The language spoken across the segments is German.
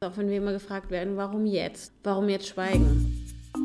Auch wenn wir immer gefragt werden, warum jetzt? Warum jetzt schweigen?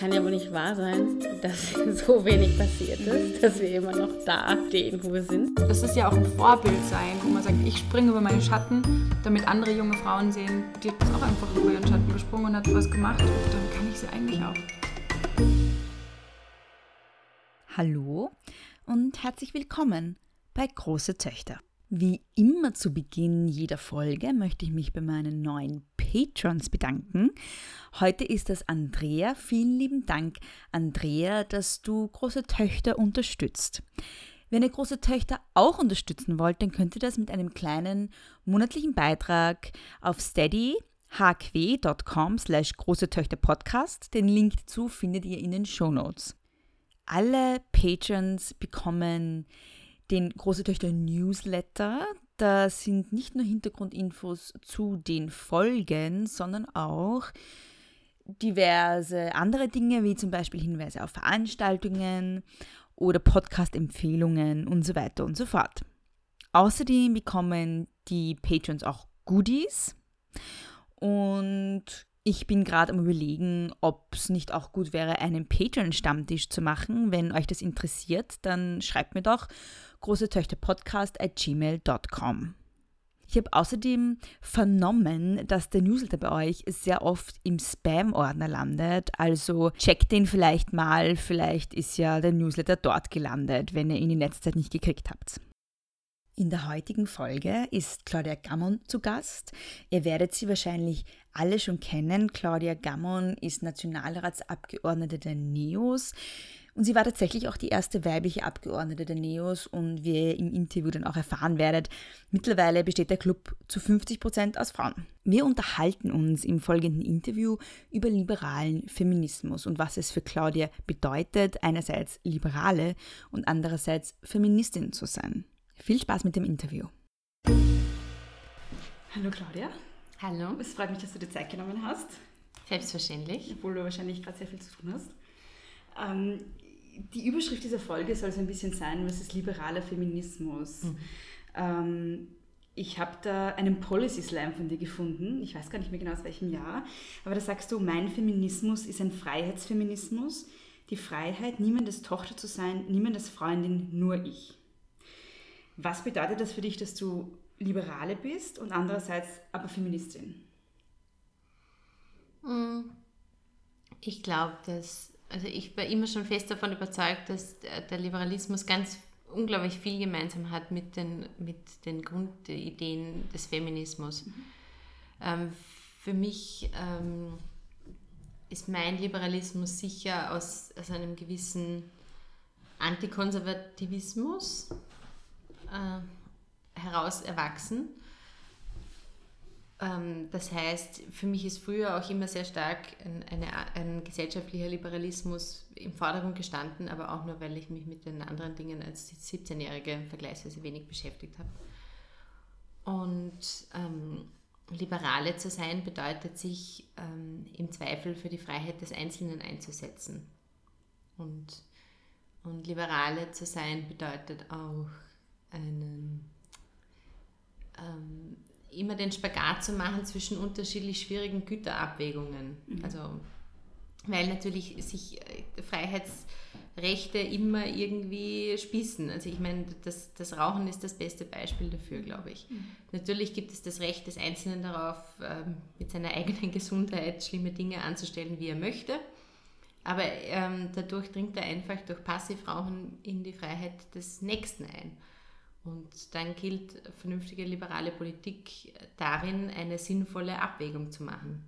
kann ja wohl nicht wahr sein, dass so wenig passiert ist, dass wir immer noch da stehen, wo wir sind. Das ist ja auch ein Vorbild sein, wo man sagt, ich springe über meinen Schatten, damit andere junge Frauen sehen, die hat auch einfach über ihren Schatten gesprungen und hat was gemacht und dann kann ich sie eigentlich auch. Hallo und herzlich willkommen bei Große Töchter. Wie immer zu Beginn jeder Folge möchte ich mich bei meinen neuen Patrons bedanken. Heute ist das Andrea. Vielen lieben Dank, Andrea, dass du große Töchter unterstützt. Wenn ihr große Töchter auch unterstützen wollt, dann könnt ihr das mit einem kleinen monatlichen Beitrag auf steady hq.com slash große Töchter Podcast. Den Link dazu findet ihr in den Show Notes. Alle Patrons bekommen den Große Töchter Newsletter. Da sind nicht nur Hintergrundinfos zu den Folgen, sondern auch diverse andere Dinge, wie zum Beispiel Hinweise auf Veranstaltungen oder Podcast-Empfehlungen und so weiter und so fort. Außerdem bekommen die Patrons auch Goodies und ich bin gerade am Überlegen, ob es nicht auch gut wäre, einen Patreon-Stammtisch zu machen. Wenn euch das interessiert, dann schreibt mir doch große Töchter Podcast at gmail.com. Ich habe außerdem vernommen, dass der Newsletter bei euch sehr oft im Spam-Ordner landet. Also checkt den vielleicht mal. Vielleicht ist ja der Newsletter dort gelandet, wenn ihr ihn in letzter Zeit nicht gekriegt habt. In der heutigen Folge ist Claudia Gammon zu Gast. Ihr werdet sie wahrscheinlich alle schon kennen. Claudia Gammon ist Nationalratsabgeordnete der NEOS. Und sie war tatsächlich auch die erste weibliche Abgeordnete der NEOS und wie ihr im Interview dann auch erfahren werdet, mittlerweile besteht der Club zu 50 Prozent aus Frauen. Wir unterhalten uns im folgenden Interview über liberalen Feminismus und was es für Claudia bedeutet, einerseits Liberale und andererseits Feministin zu sein. Viel Spaß mit dem Interview. Hallo Claudia. Hallo. Es freut mich, dass du dir Zeit genommen hast. Selbstverständlich. Obwohl du wahrscheinlich gerade sehr viel zu tun hast. Ähm, die Überschrift dieser Folge soll so ein bisschen sein, was ist liberaler Feminismus? Mhm. Ähm, ich habe da einen Policy Slam von dir gefunden. Ich weiß gar nicht mehr genau aus welchem Jahr. Aber da sagst du, mein Feminismus ist ein Freiheitsfeminismus. Die Freiheit, niemandes Tochter zu sein, niemandes Freundin, nur ich. Was bedeutet das für dich, dass du Liberale bist und andererseits aber Feministin? Hm. Ich glaube, dass, also ich war immer schon fest davon überzeugt, dass der Liberalismus ganz unglaublich viel gemeinsam hat mit den, mit den Grundideen des Feminismus. Mhm. Ähm, für mich ähm, ist mein Liberalismus sicher aus, aus einem gewissen Antikonservativismus äh, heraus erwachsen. Ähm, das heißt, für mich ist früher auch immer sehr stark ein, eine, ein gesellschaftlicher Liberalismus im Vordergrund gestanden, aber auch nur, weil ich mich mit den anderen Dingen als 17-Jährige vergleichsweise wenig beschäftigt habe. Und ähm, Liberale zu sein bedeutet sich ähm, im Zweifel für die Freiheit des Einzelnen einzusetzen. Und, und Liberale zu sein bedeutet auch einen, ähm, immer den Spagat zu machen zwischen unterschiedlich schwierigen Güterabwägungen. Mhm. Also, weil natürlich sich äh, Freiheitsrechte immer irgendwie spießen. Also ich meine, das, das Rauchen ist das beste Beispiel dafür, glaube ich. Mhm. Natürlich gibt es das Recht des Einzelnen darauf, ähm, mit seiner eigenen Gesundheit schlimme Dinge anzustellen, wie er möchte. Aber ähm, dadurch dringt er einfach durch Passivrauchen in die Freiheit des Nächsten ein. Und dann gilt vernünftige liberale Politik darin, eine sinnvolle Abwägung zu machen.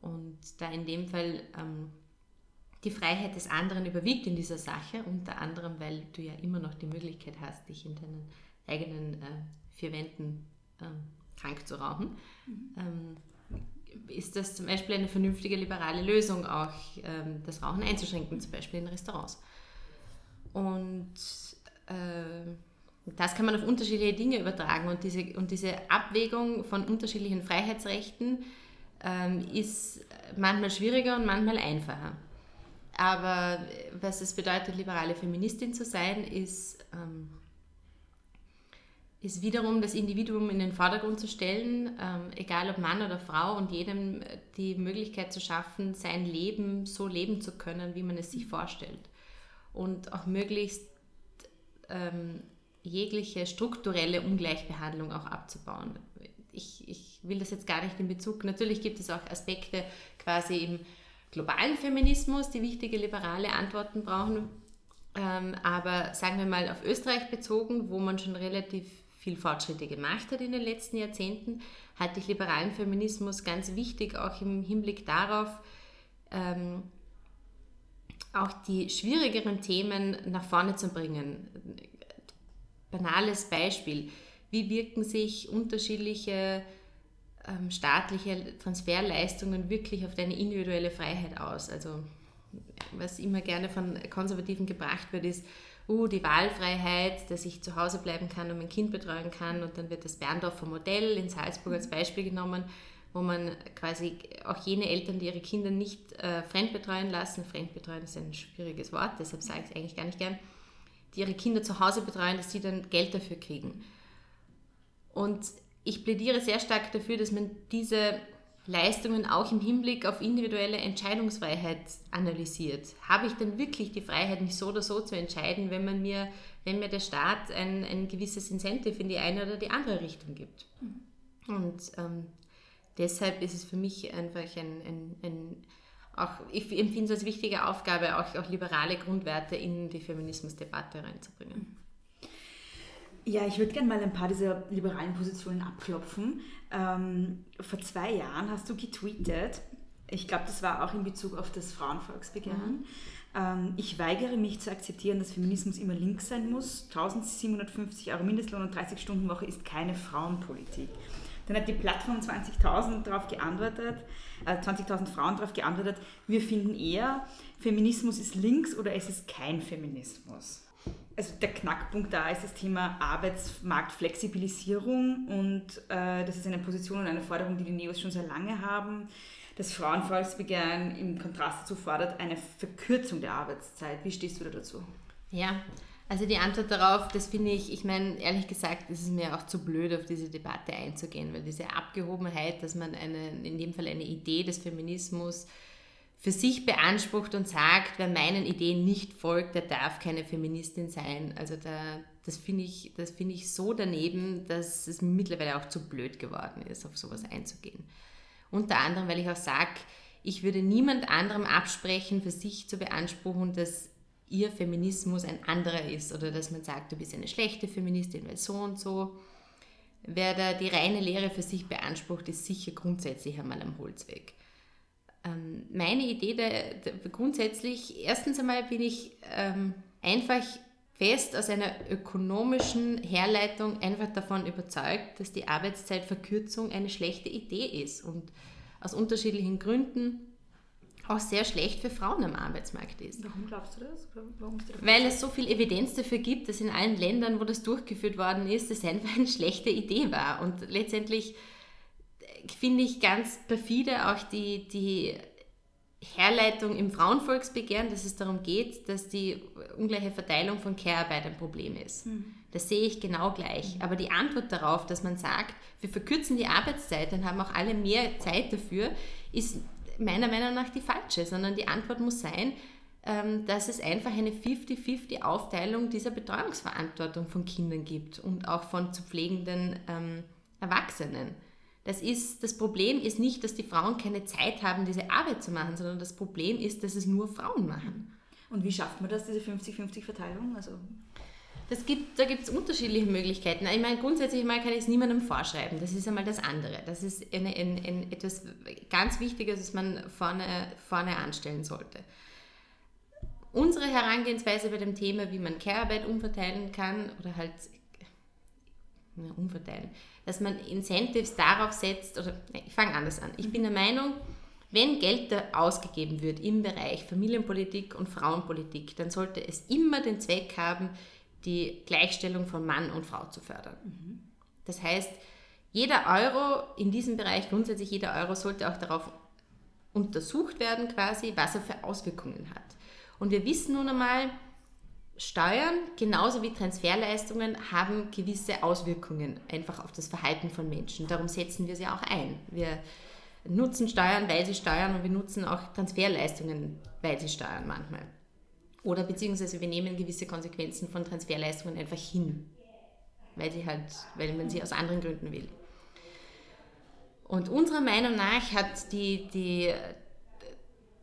Und da in dem Fall ähm, die Freiheit des anderen überwiegt in dieser Sache, unter anderem, weil du ja immer noch die Möglichkeit hast, dich in deinen eigenen äh, vier Wänden ähm, krank zu rauchen, mhm. ähm, ist das zum Beispiel eine vernünftige liberale Lösung, auch ähm, das Rauchen einzuschränken, zum Beispiel in Restaurants. Und äh, das kann man auf unterschiedliche Dinge übertragen und diese, und diese Abwägung von unterschiedlichen Freiheitsrechten ähm, ist manchmal schwieriger und manchmal einfacher. Aber was es bedeutet, liberale Feministin zu sein, ist, ähm, ist wiederum das Individuum in den Vordergrund zu stellen, ähm, egal ob Mann oder Frau, und jedem die Möglichkeit zu schaffen, sein Leben so leben zu können, wie man es sich vorstellt. Und auch möglichst ähm, jegliche strukturelle Ungleichbehandlung auch abzubauen. Ich, ich will das jetzt gar nicht in Bezug, natürlich gibt es auch Aspekte quasi im globalen Feminismus, die wichtige liberale Antworten brauchen, ähm, aber sagen wir mal auf Österreich bezogen, wo man schon relativ viel Fortschritte gemacht hat in den letzten Jahrzehnten, halte ich liberalen Feminismus ganz wichtig, auch im Hinblick darauf, ähm, auch die schwierigeren Themen nach vorne zu bringen banales Beispiel. Wie wirken sich unterschiedliche ähm, staatliche Transferleistungen wirklich auf deine individuelle Freiheit aus? Also was immer gerne von Konservativen gebracht wird, ist, uh, die Wahlfreiheit, dass ich zu Hause bleiben kann und mein Kind betreuen kann. Und dann wird das Berndorfer Modell in Salzburg als Beispiel genommen, wo man quasi auch jene Eltern, die ihre Kinder nicht äh, fremdbetreuen lassen, fremdbetreuen ist ein schwieriges Wort, deshalb sage ich es eigentlich gar nicht gern, die ihre Kinder zu Hause betreuen, dass sie dann Geld dafür kriegen. Und ich plädiere sehr stark dafür, dass man diese Leistungen auch im Hinblick auf individuelle Entscheidungsfreiheit analysiert. Habe ich denn wirklich die Freiheit, mich so oder so zu entscheiden, wenn, man mir, wenn mir der Staat ein, ein gewisses Incentive in die eine oder die andere Richtung gibt? Mhm. Und ähm, deshalb ist es für mich einfach ein, ein, ein auch, ich empfinde es als wichtige Aufgabe, auch, auch liberale Grundwerte in die Feminismusdebatte reinzubringen. Ja, ich würde gerne mal ein paar dieser liberalen Positionen abklopfen. Ähm, vor zwei Jahren hast du getweetet, ich glaube, das war auch in Bezug auf das Frauenvolksbegehren. Mhm. Ähm, ich weigere mich zu akzeptieren, dass Feminismus immer links sein muss. 1750 Euro Mindestlohn und 30 Stunden Woche ist keine Frauenpolitik. Dann hat die Plattform 20.000 darauf geantwortet, äh, 20.000 Frauen darauf geantwortet, wir finden eher, Feminismus ist links oder es ist kein Feminismus. Also der Knackpunkt da ist das Thema Arbeitsmarktflexibilisierung und äh, das ist eine Position und eine Forderung, die die Neos schon sehr lange haben. Das Frauenvolksbegehren im Kontrast dazu fordert eine Verkürzung der Arbeitszeit. Wie stehst du da dazu? Ja, also die Antwort darauf, das finde ich, ich meine, ehrlich gesagt, ist es mir auch zu blöd, auf diese Debatte einzugehen, weil diese Abgehobenheit, dass man eine, in dem Fall eine Idee des Feminismus für sich beansprucht und sagt, wer meinen Ideen nicht folgt, der darf keine Feministin sein. Also da, das finde ich, das ich so daneben, dass es mittlerweile auch zu blöd geworden ist, auf sowas einzugehen. Unter anderem, weil ich auch sage, ich würde niemand anderem absprechen, für sich zu beanspruchen, dass ihr Feminismus ein anderer ist oder dass man sagt, du bist eine schlechte Feministin, weil so und so. Wer da die reine Lehre für sich beansprucht, ist sicher grundsätzlich einmal am Holzweg. Ähm, meine Idee der, der, grundsätzlich, erstens einmal bin ich ähm, einfach fest aus einer ökonomischen Herleitung einfach davon überzeugt, dass die Arbeitszeitverkürzung eine schlechte Idee ist und aus unterschiedlichen Gründen auch sehr schlecht für Frauen am Arbeitsmarkt ist. Warum glaubst du das? Weil es so viel Evidenz dafür gibt, dass in allen Ländern, wo das durchgeführt worden ist, das einfach eine schlechte Idee war. Und letztendlich finde ich ganz perfide auch die, die Herleitung im Frauenvolksbegehren, dass es darum geht, dass die ungleiche Verteilung von Care-Arbeit ein Problem ist. Mhm. Das sehe ich genau gleich. Aber die Antwort darauf, dass man sagt, wir verkürzen die Arbeitszeit, dann haben auch alle mehr Zeit dafür, ist meiner Meinung nach die falsche, sondern die Antwort muss sein, ähm, dass es einfach eine 50-50 Aufteilung dieser Betreuungsverantwortung von Kindern gibt und auch von zu pflegenden ähm, Erwachsenen. Das, ist, das Problem ist nicht, dass die Frauen keine Zeit haben, diese Arbeit zu machen, sondern das Problem ist, dass es nur Frauen machen. Und wie schafft man das, diese 50-50-Verteilung? Also das gibt, da gibt es unterschiedliche Möglichkeiten. Ich meine, grundsätzlich mal kann ich es niemandem vorschreiben. Das ist einmal das andere. Das ist eine, ein, ein, etwas ganz Wichtiges, was man vorne, vorne anstellen sollte. Unsere Herangehensweise bei dem Thema, wie man Care-Arbeit umverteilen kann oder halt ja, umverteilen, dass man Incentives darauf setzt, oder nee, ich fange anders an. Ich bin der Meinung, wenn Geld da ausgegeben wird im Bereich Familienpolitik und Frauenpolitik, dann sollte es immer den Zweck haben, die Gleichstellung von Mann und Frau zu fördern. Das heißt, jeder Euro in diesem Bereich, grundsätzlich jeder Euro, sollte auch darauf untersucht werden, quasi, was er für Auswirkungen hat. Und wir wissen nun einmal, Steuern genauso wie Transferleistungen haben gewisse Auswirkungen einfach auf das Verhalten von Menschen. Darum setzen wir sie auch ein. Wir nutzen Steuern, weil sie steuern und wir nutzen auch Transferleistungen, weil sie steuern manchmal. Oder beziehungsweise wir nehmen gewisse Konsequenzen von Transferleistungen einfach hin, weil, sie halt, weil man sie aus anderen Gründen will. Und unserer Meinung nach hat die, die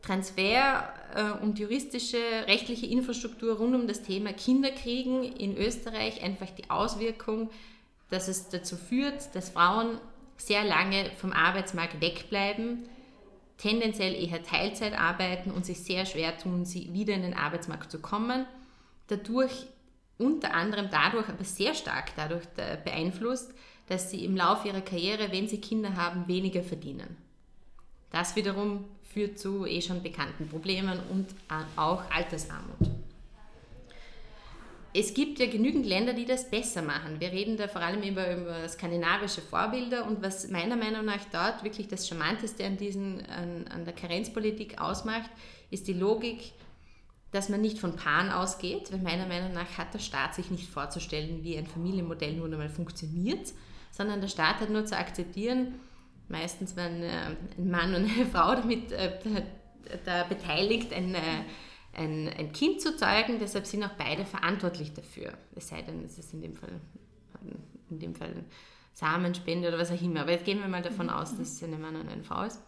Transfer äh, und juristische, rechtliche Infrastruktur rund um das Thema Kinderkriegen in Österreich einfach die Auswirkung, dass es dazu führt, dass Frauen sehr lange vom Arbeitsmarkt wegbleiben, tendenziell eher Teilzeit arbeiten und sich sehr schwer tun, sie wieder in den Arbeitsmarkt zu kommen. Dadurch, unter anderem dadurch, aber sehr stark dadurch beeinflusst, dass sie im Laufe ihrer Karriere, wenn sie Kinder haben, weniger verdienen. Das wiederum führt zu eh schon bekannten Problemen und auch Altersarmut. Es gibt ja genügend Länder, die das besser machen. Wir reden da vor allem über, über skandinavische Vorbilder und was meiner Meinung nach dort wirklich das Charmanteste an, diesen, an, an der Karenzpolitik ausmacht, ist die Logik, dass man nicht von Paaren ausgeht, weil meiner Meinung nach hat der Staat sich nicht vorzustellen, wie ein Familienmodell nun einmal funktioniert, sondern der Staat hat nur zu akzeptieren, meistens wenn äh, ein Mann und eine Frau damit äh, da beteiligt, ein, äh, ein, ein Kind zu zeugen. Deshalb sind auch beide verantwortlich dafür. Es sei denn, es ist in dem Fall, in dem Fall Samenspende oder was auch immer. Aber jetzt gehen wir mal davon aus, dass es ein Mann und eine Frau ist.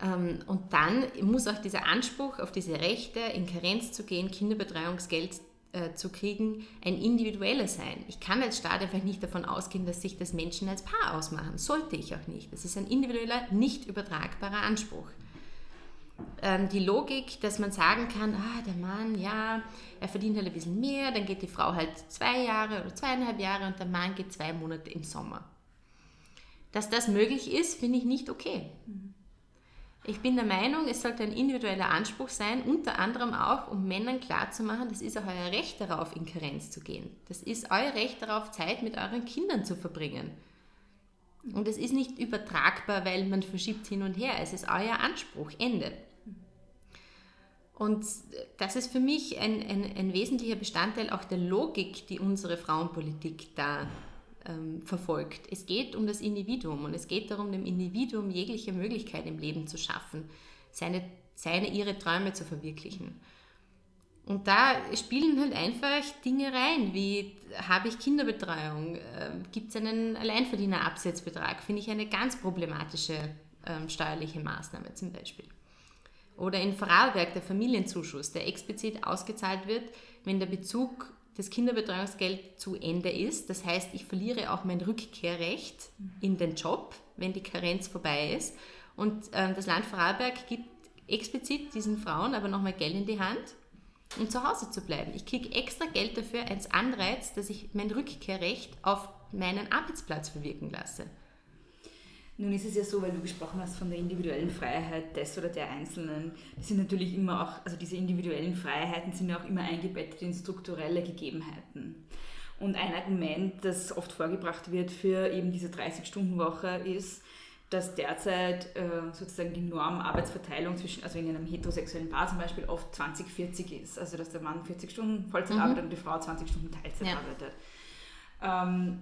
Ähm, und dann muss auch dieser Anspruch auf diese Rechte, in Karenz zu gehen, Kinderbetreuungsgeld äh, zu kriegen, ein individueller sein. Ich kann als Staat einfach nicht davon ausgehen, dass sich das Menschen als Paar ausmachen. Sollte ich auch nicht. Das ist ein individueller, nicht übertragbarer Anspruch. Ähm, die Logik, dass man sagen kann, ah, der Mann, ja, er verdient halt ein bisschen mehr, dann geht die Frau halt zwei Jahre oder zweieinhalb Jahre und der Mann geht zwei Monate im Sommer. Dass das möglich ist, finde ich nicht okay. Mhm. Ich bin der Meinung, es sollte ein individueller Anspruch sein, unter anderem auch, um Männern klarzumachen, das ist auch euer Recht darauf, in Karenz zu gehen. Das ist euer Recht darauf, Zeit mit euren Kindern zu verbringen. Und es ist nicht übertragbar, weil man verschiebt hin und her. Es ist euer Anspruch. Ende. Und das ist für mich ein, ein, ein wesentlicher Bestandteil auch der Logik, die unsere Frauenpolitik da ähm, verfolgt. Es geht um das Individuum und es geht darum, dem Individuum jegliche Möglichkeit im Leben zu schaffen, seine, seine ihre Träume zu verwirklichen. Und da spielen halt einfach Dinge rein, wie habe ich Kinderbetreuung, äh, gibt es einen Alleinverdienerabsetzbetrag, finde ich eine ganz problematische äh, steuerliche Maßnahme zum Beispiel. Oder in Vorarlberg der Familienzuschuss, der explizit ausgezahlt wird, wenn der Bezug das Kinderbetreuungsgeld zu Ende ist. Das heißt, ich verliere auch mein Rückkehrrecht in den Job, wenn die Karenz vorbei ist. Und äh, das Land Vorarlberg gibt explizit diesen Frauen aber nochmal Geld in die Hand, um zu Hause zu bleiben. Ich kriege extra Geld dafür als Anreiz, dass ich mein Rückkehrrecht auf meinen Arbeitsplatz verwirken lasse. Nun ist es ja so, weil du gesprochen hast von der individuellen Freiheit des oder der Einzelnen, die sind natürlich immer auch, also diese individuellen Freiheiten sind ja auch immer eingebettet in strukturelle Gegebenheiten. Und ein Argument, das oft vorgebracht wird für eben diese 30-Stunden-Woche ist, dass derzeit äh, sozusagen die Normarbeitsverteilung zwischen, also in einem heterosexuellen Paar zum Beispiel, oft 20-40 ist. Also dass der Mann 40 Stunden Vollzeit mhm. arbeitet und die Frau 20 Stunden Teilzeit ja. arbeitet. Ähm,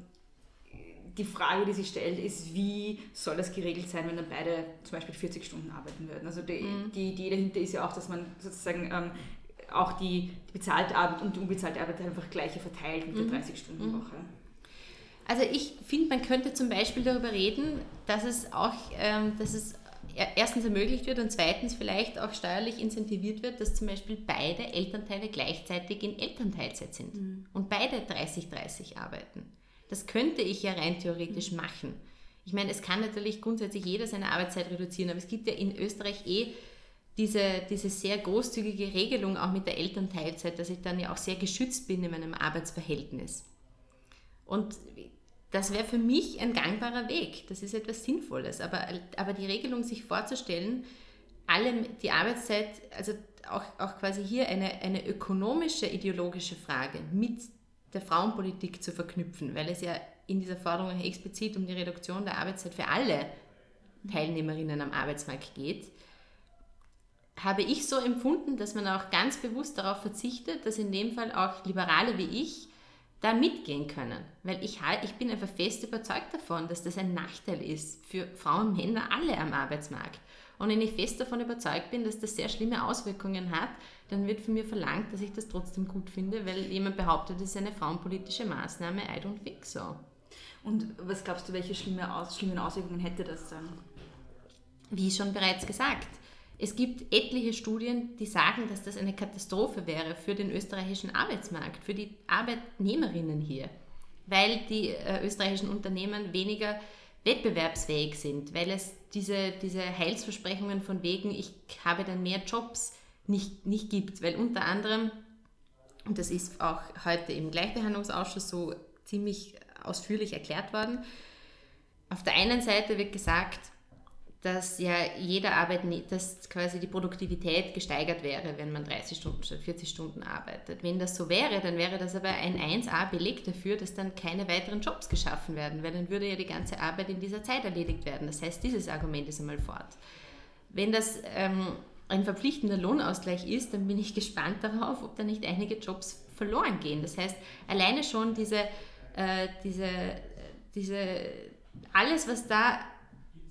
die Frage, die sich stellt, ist, wie soll das geregelt sein, wenn dann beide zum Beispiel 40 Stunden arbeiten würden? Also die, mhm. die Idee dahinter ist ja auch, dass man sozusagen ähm, auch die, die, bezahlte Arbeit und die unbezahlte Arbeit einfach gleicher verteilt mit mhm. der 30-Stunden-Woche. Mhm. Also ich finde, man könnte zum Beispiel darüber reden, dass es auch, ähm, dass es erstens ermöglicht wird und zweitens vielleicht auch steuerlich incentiviert wird, dass zum Beispiel beide Elternteile gleichzeitig in Elternteilzeit sind mhm. und beide 30-30 arbeiten. Das könnte ich ja rein theoretisch mhm. machen. Ich meine, es kann natürlich grundsätzlich jeder seine Arbeitszeit reduzieren, aber es gibt ja in Österreich eh diese, diese sehr großzügige Regelung auch mit der Elternteilzeit, dass ich dann ja auch sehr geschützt bin in meinem Arbeitsverhältnis. Und das wäre für mich ein gangbarer Weg. Das ist etwas Sinnvolles. Aber, aber die Regelung, sich vorzustellen, alle die Arbeitszeit, also auch, auch quasi hier eine, eine ökonomische, ideologische Frage mit der Frauenpolitik zu verknüpfen, weil es ja in dieser Forderung explizit um die Reduktion der Arbeitszeit für alle Teilnehmerinnen am Arbeitsmarkt geht, habe ich so empfunden, dass man auch ganz bewusst darauf verzichtet, dass in dem Fall auch Liberale wie ich da mitgehen können. Weil ich, ich bin einfach fest überzeugt davon, dass das ein Nachteil ist für Frauen und Männer alle am Arbeitsmarkt. Und wenn ich fest davon überzeugt bin, dass das sehr schlimme Auswirkungen hat, dann wird von mir verlangt, dass ich das trotzdem gut finde, weil jemand behauptet, es ist eine frauenpolitische Maßnahme. I don't think so. Und was glaubst du, welche schlimme Aus schlimmen Auswirkungen hätte das dann? Wie schon bereits gesagt, es gibt etliche Studien, die sagen, dass das eine Katastrophe wäre für den österreichischen Arbeitsmarkt, für die Arbeitnehmerinnen hier, weil die äh, österreichischen Unternehmen weniger wettbewerbsfähig sind, weil es diese, diese Heilsversprechungen von wegen, ich habe dann mehr Jobs, nicht, nicht gibt. Weil unter anderem, und das ist auch heute im Gleichbehandlungsausschuss so ziemlich ausführlich erklärt worden, auf der einen Seite wird gesagt, dass ja jeder Arbeit, dass quasi die Produktivität gesteigert wäre, wenn man 30 Stunden statt 40 Stunden arbeitet. Wenn das so wäre, dann wäre das aber ein 1a-Beleg dafür, dass dann keine weiteren Jobs geschaffen werden, weil dann würde ja die ganze Arbeit in dieser Zeit erledigt werden. Das heißt, dieses Argument ist einmal fort. Wenn das ähm, ein verpflichtender Lohnausgleich ist, dann bin ich gespannt darauf, ob da nicht einige Jobs verloren gehen. Das heißt, alleine schon diese, äh, diese, diese, alles, was da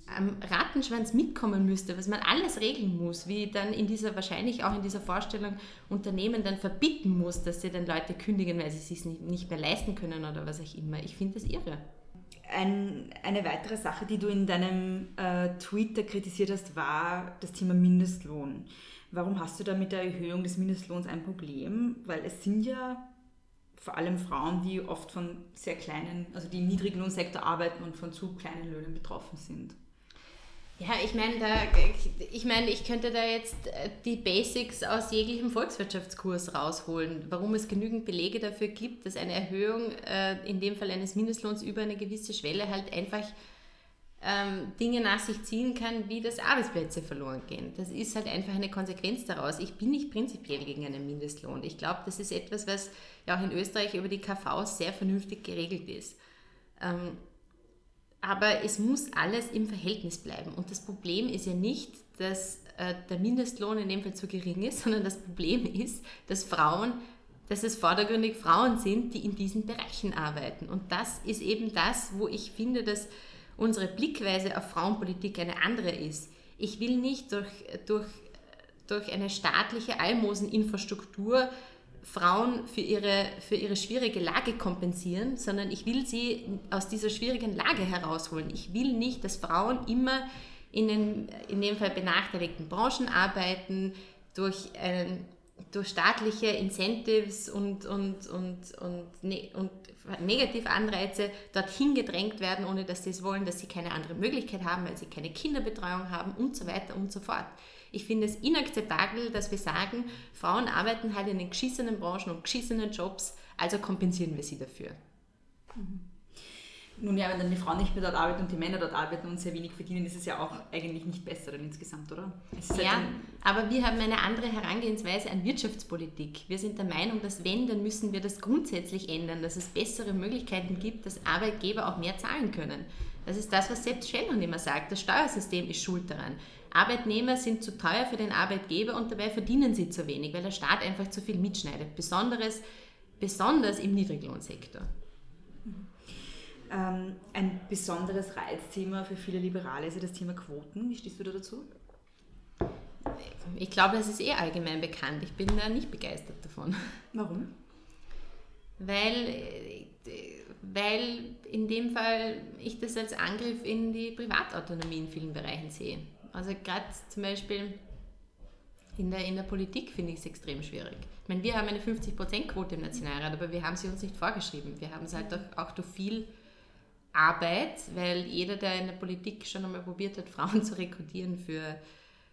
am Rattenschwanz mitkommen müsste, was man alles regeln muss, wie dann in dieser, wahrscheinlich auch in dieser Vorstellung Unternehmen dann verbieten muss, dass sie dann Leute kündigen, weil sie es sich nicht mehr leisten können oder was auch immer. Ich finde das irre. Ein, eine weitere Sache, die du in deinem äh, Tweet kritisiert hast, war das Thema Mindestlohn. Warum hast du da mit der Erhöhung des Mindestlohns ein Problem? Weil es sind ja vor allem Frauen, die oft von sehr kleinen, also die im Niedriglohnsektor arbeiten und von zu kleinen Löhnen betroffen sind. Ja, ich meine, ich meine, ich könnte da jetzt äh, die Basics aus jeglichem Volkswirtschaftskurs rausholen, warum es genügend Belege dafür gibt, dass eine Erhöhung, äh, in dem Fall eines Mindestlohns über eine gewisse Schwelle, halt einfach ähm, Dinge nach sich ziehen kann, wie dass Arbeitsplätze verloren gehen. Das ist halt einfach eine Konsequenz daraus. Ich bin nicht prinzipiell gegen einen Mindestlohn. Ich glaube, das ist etwas, was ja auch in Österreich über die KV sehr vernünftig geregelt ist. Aber es muss alles im Verhältnis bleiben. Und das Problem ist ja nicht, dass äh, der Mindestlohn in dem Fall zu gering ist, sondern das Problem ist, dass Frauen, dass es vordergründig Frauen sind, die in diesen Bereichen arbeiten. Und das ist eben das, wo ich finde, dass unsere Blickweise auf Frauenpolitik eine andere ist. Ich will nicht durch, durch, durch eine staatliche Almoseninfrastruktur Frauen für ihre, für ihre schwierige Lage kompensieren, sondern ich will sie aus dieser schwierigen Lage herausholen. Ich will nicht, dass Frauen immer in, den, in dem Fall benachteiligten Branchen arbeiten, durch, einen, durch staatliche Incentives und, und, und, und, ne, und Negativanreize dorthin gedrängt werden, ohne dass sie es wollen, dass sie keine andere Möglichkeit haben, weil sie keine Kinderbetreuung haben und so weiter und so fort. Ich finde es inakzeptabel, dass wir sagen, Frauen arbeiten halt in den geschissenen Branchen und geschissenen Jobs, also kompensieren wir sie dafür. Mhm. Nun ja, wenn dann die Frauen nicht mehr dort arbeiten und die Männer dort arbeiten und sehr wenig verdienen, ist es ja auch eigentlich nicht besser dann insgesamt, oder? Halt ja, aber wir haben eine andere Herangehensweise an Wirtschaftspolitik. Wir sind der Meinung, dass wenn, dann müssen wir das grundsätzlich ändern, dass es bessere Möglichkeiten gibt, dass Arbeitgeber auch mehr zahlen können. Das ist das, was selbst Shellon immer sagt. Das Steuersystem ist schuld daran. Arbeitnehmer sind zu teuer für den Arbeitgeber und dabei verdienen sie zu wenig, weil der Staat einfach zu viel mitschneidet, besonders, besonders im Niedriglohnsektor. Ähm, ein besonderes Reizthema für viele Liberale ist ja das Thema Quoten. Wie stehst du da dazu? Ich glaube, es ist eh allgemein bekannt. Ich bin da nicht begeistert davon. Warum? Weil, weil in dem Fall ich das als Angriff in die Privatautonomie in vielen Bereichen sehe. Also gerade zum Beispiel in der, in der Politik finde ich es extrem schwierig. Ich meine, wir haben eine 50%-Quote im Nationalrat, aber wir haben sie uns nicht vorgeschrieben. Wir haben es halt auch, auch durch viel Arbeit, weil jeder, der in der Politik schon einmal probiert hat, Frauen zu rekrutieren für,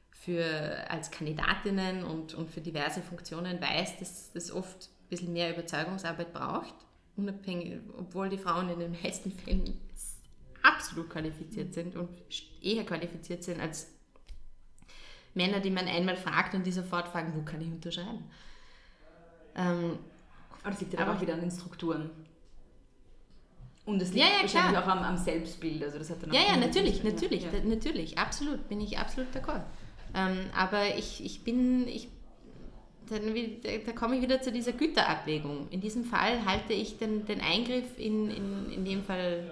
für als Kandidatinnen und, und für diverse Funktionen, weiß, dass das oft ein bisschen mehr Überzeugungsarbeit braucht. unabhängig, obwohl die Frauen in den meisten Fällen absolut qualifiziert sind und eher qualifiziert sind als Männer, die man einmal fragt und die sofort fragen, wo kann ich unterschreiben? Ähm, aber das liegt ja auch wieder an den Strukturen. Und es liegt ja, ja, wahrscheinlich klar. auch am, am, Selbstbild. Also das hat dann ja, ja, natürlich, natürlich, ja. natürlich, absolut, bin ich absolut d'accord. Ähm, aber ich, ich bin, ich, dann, da komme ich wieder zu dieser Güterabwägung. In diesem Fall halte ich den, den Eingriff in, in, in dem Fall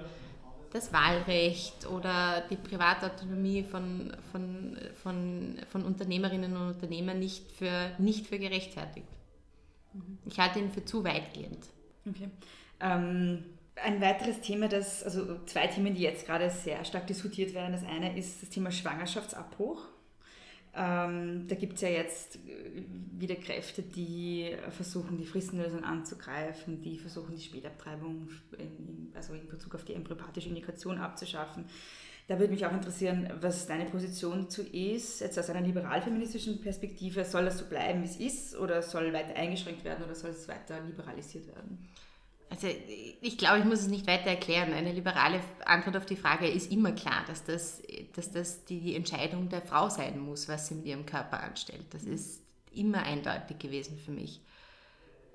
das Wahlrecht oder die Privatautonomie von, von, von, von Unternehmerinnen und Unternehmern nicht für, nicht für gerechtfertigt. Ich halte ihn für zu weitgehend. Okay. Ähm, ein weiteres Thema, das, also zwei Themen, die jetzt gerade sehr stark diskutiert werden. Das eine ist das Thema Schwangerschaftsabbruch. Ähm, da gibt es ja jetzt äh, wieder Kräfte, die versuchen, die Fristenlösung anzugreifen, die versuchen, die Spätabtreibung, in, also in Bezug auf die embryopathische Indikation abzuschaffen. Da würde mich auch interessieren, was deine Position dazu ist, jetzt aus einer liberal-feministischen Perspektive. Soll das so bleiben, wie es ist, oder soll weiter eingeschränkt werden, oder soll es weiter liberalisiert werden? Also ich glaube, ich muss es nicht weiter erklären. Eine liberale Antwort auf die Frage ist immer klar, dass das, dass das die Entscheidung der Frau sein muss, was sie mit ihrem Körper anstellt. Das ist immer eindeutig gewesen für mich.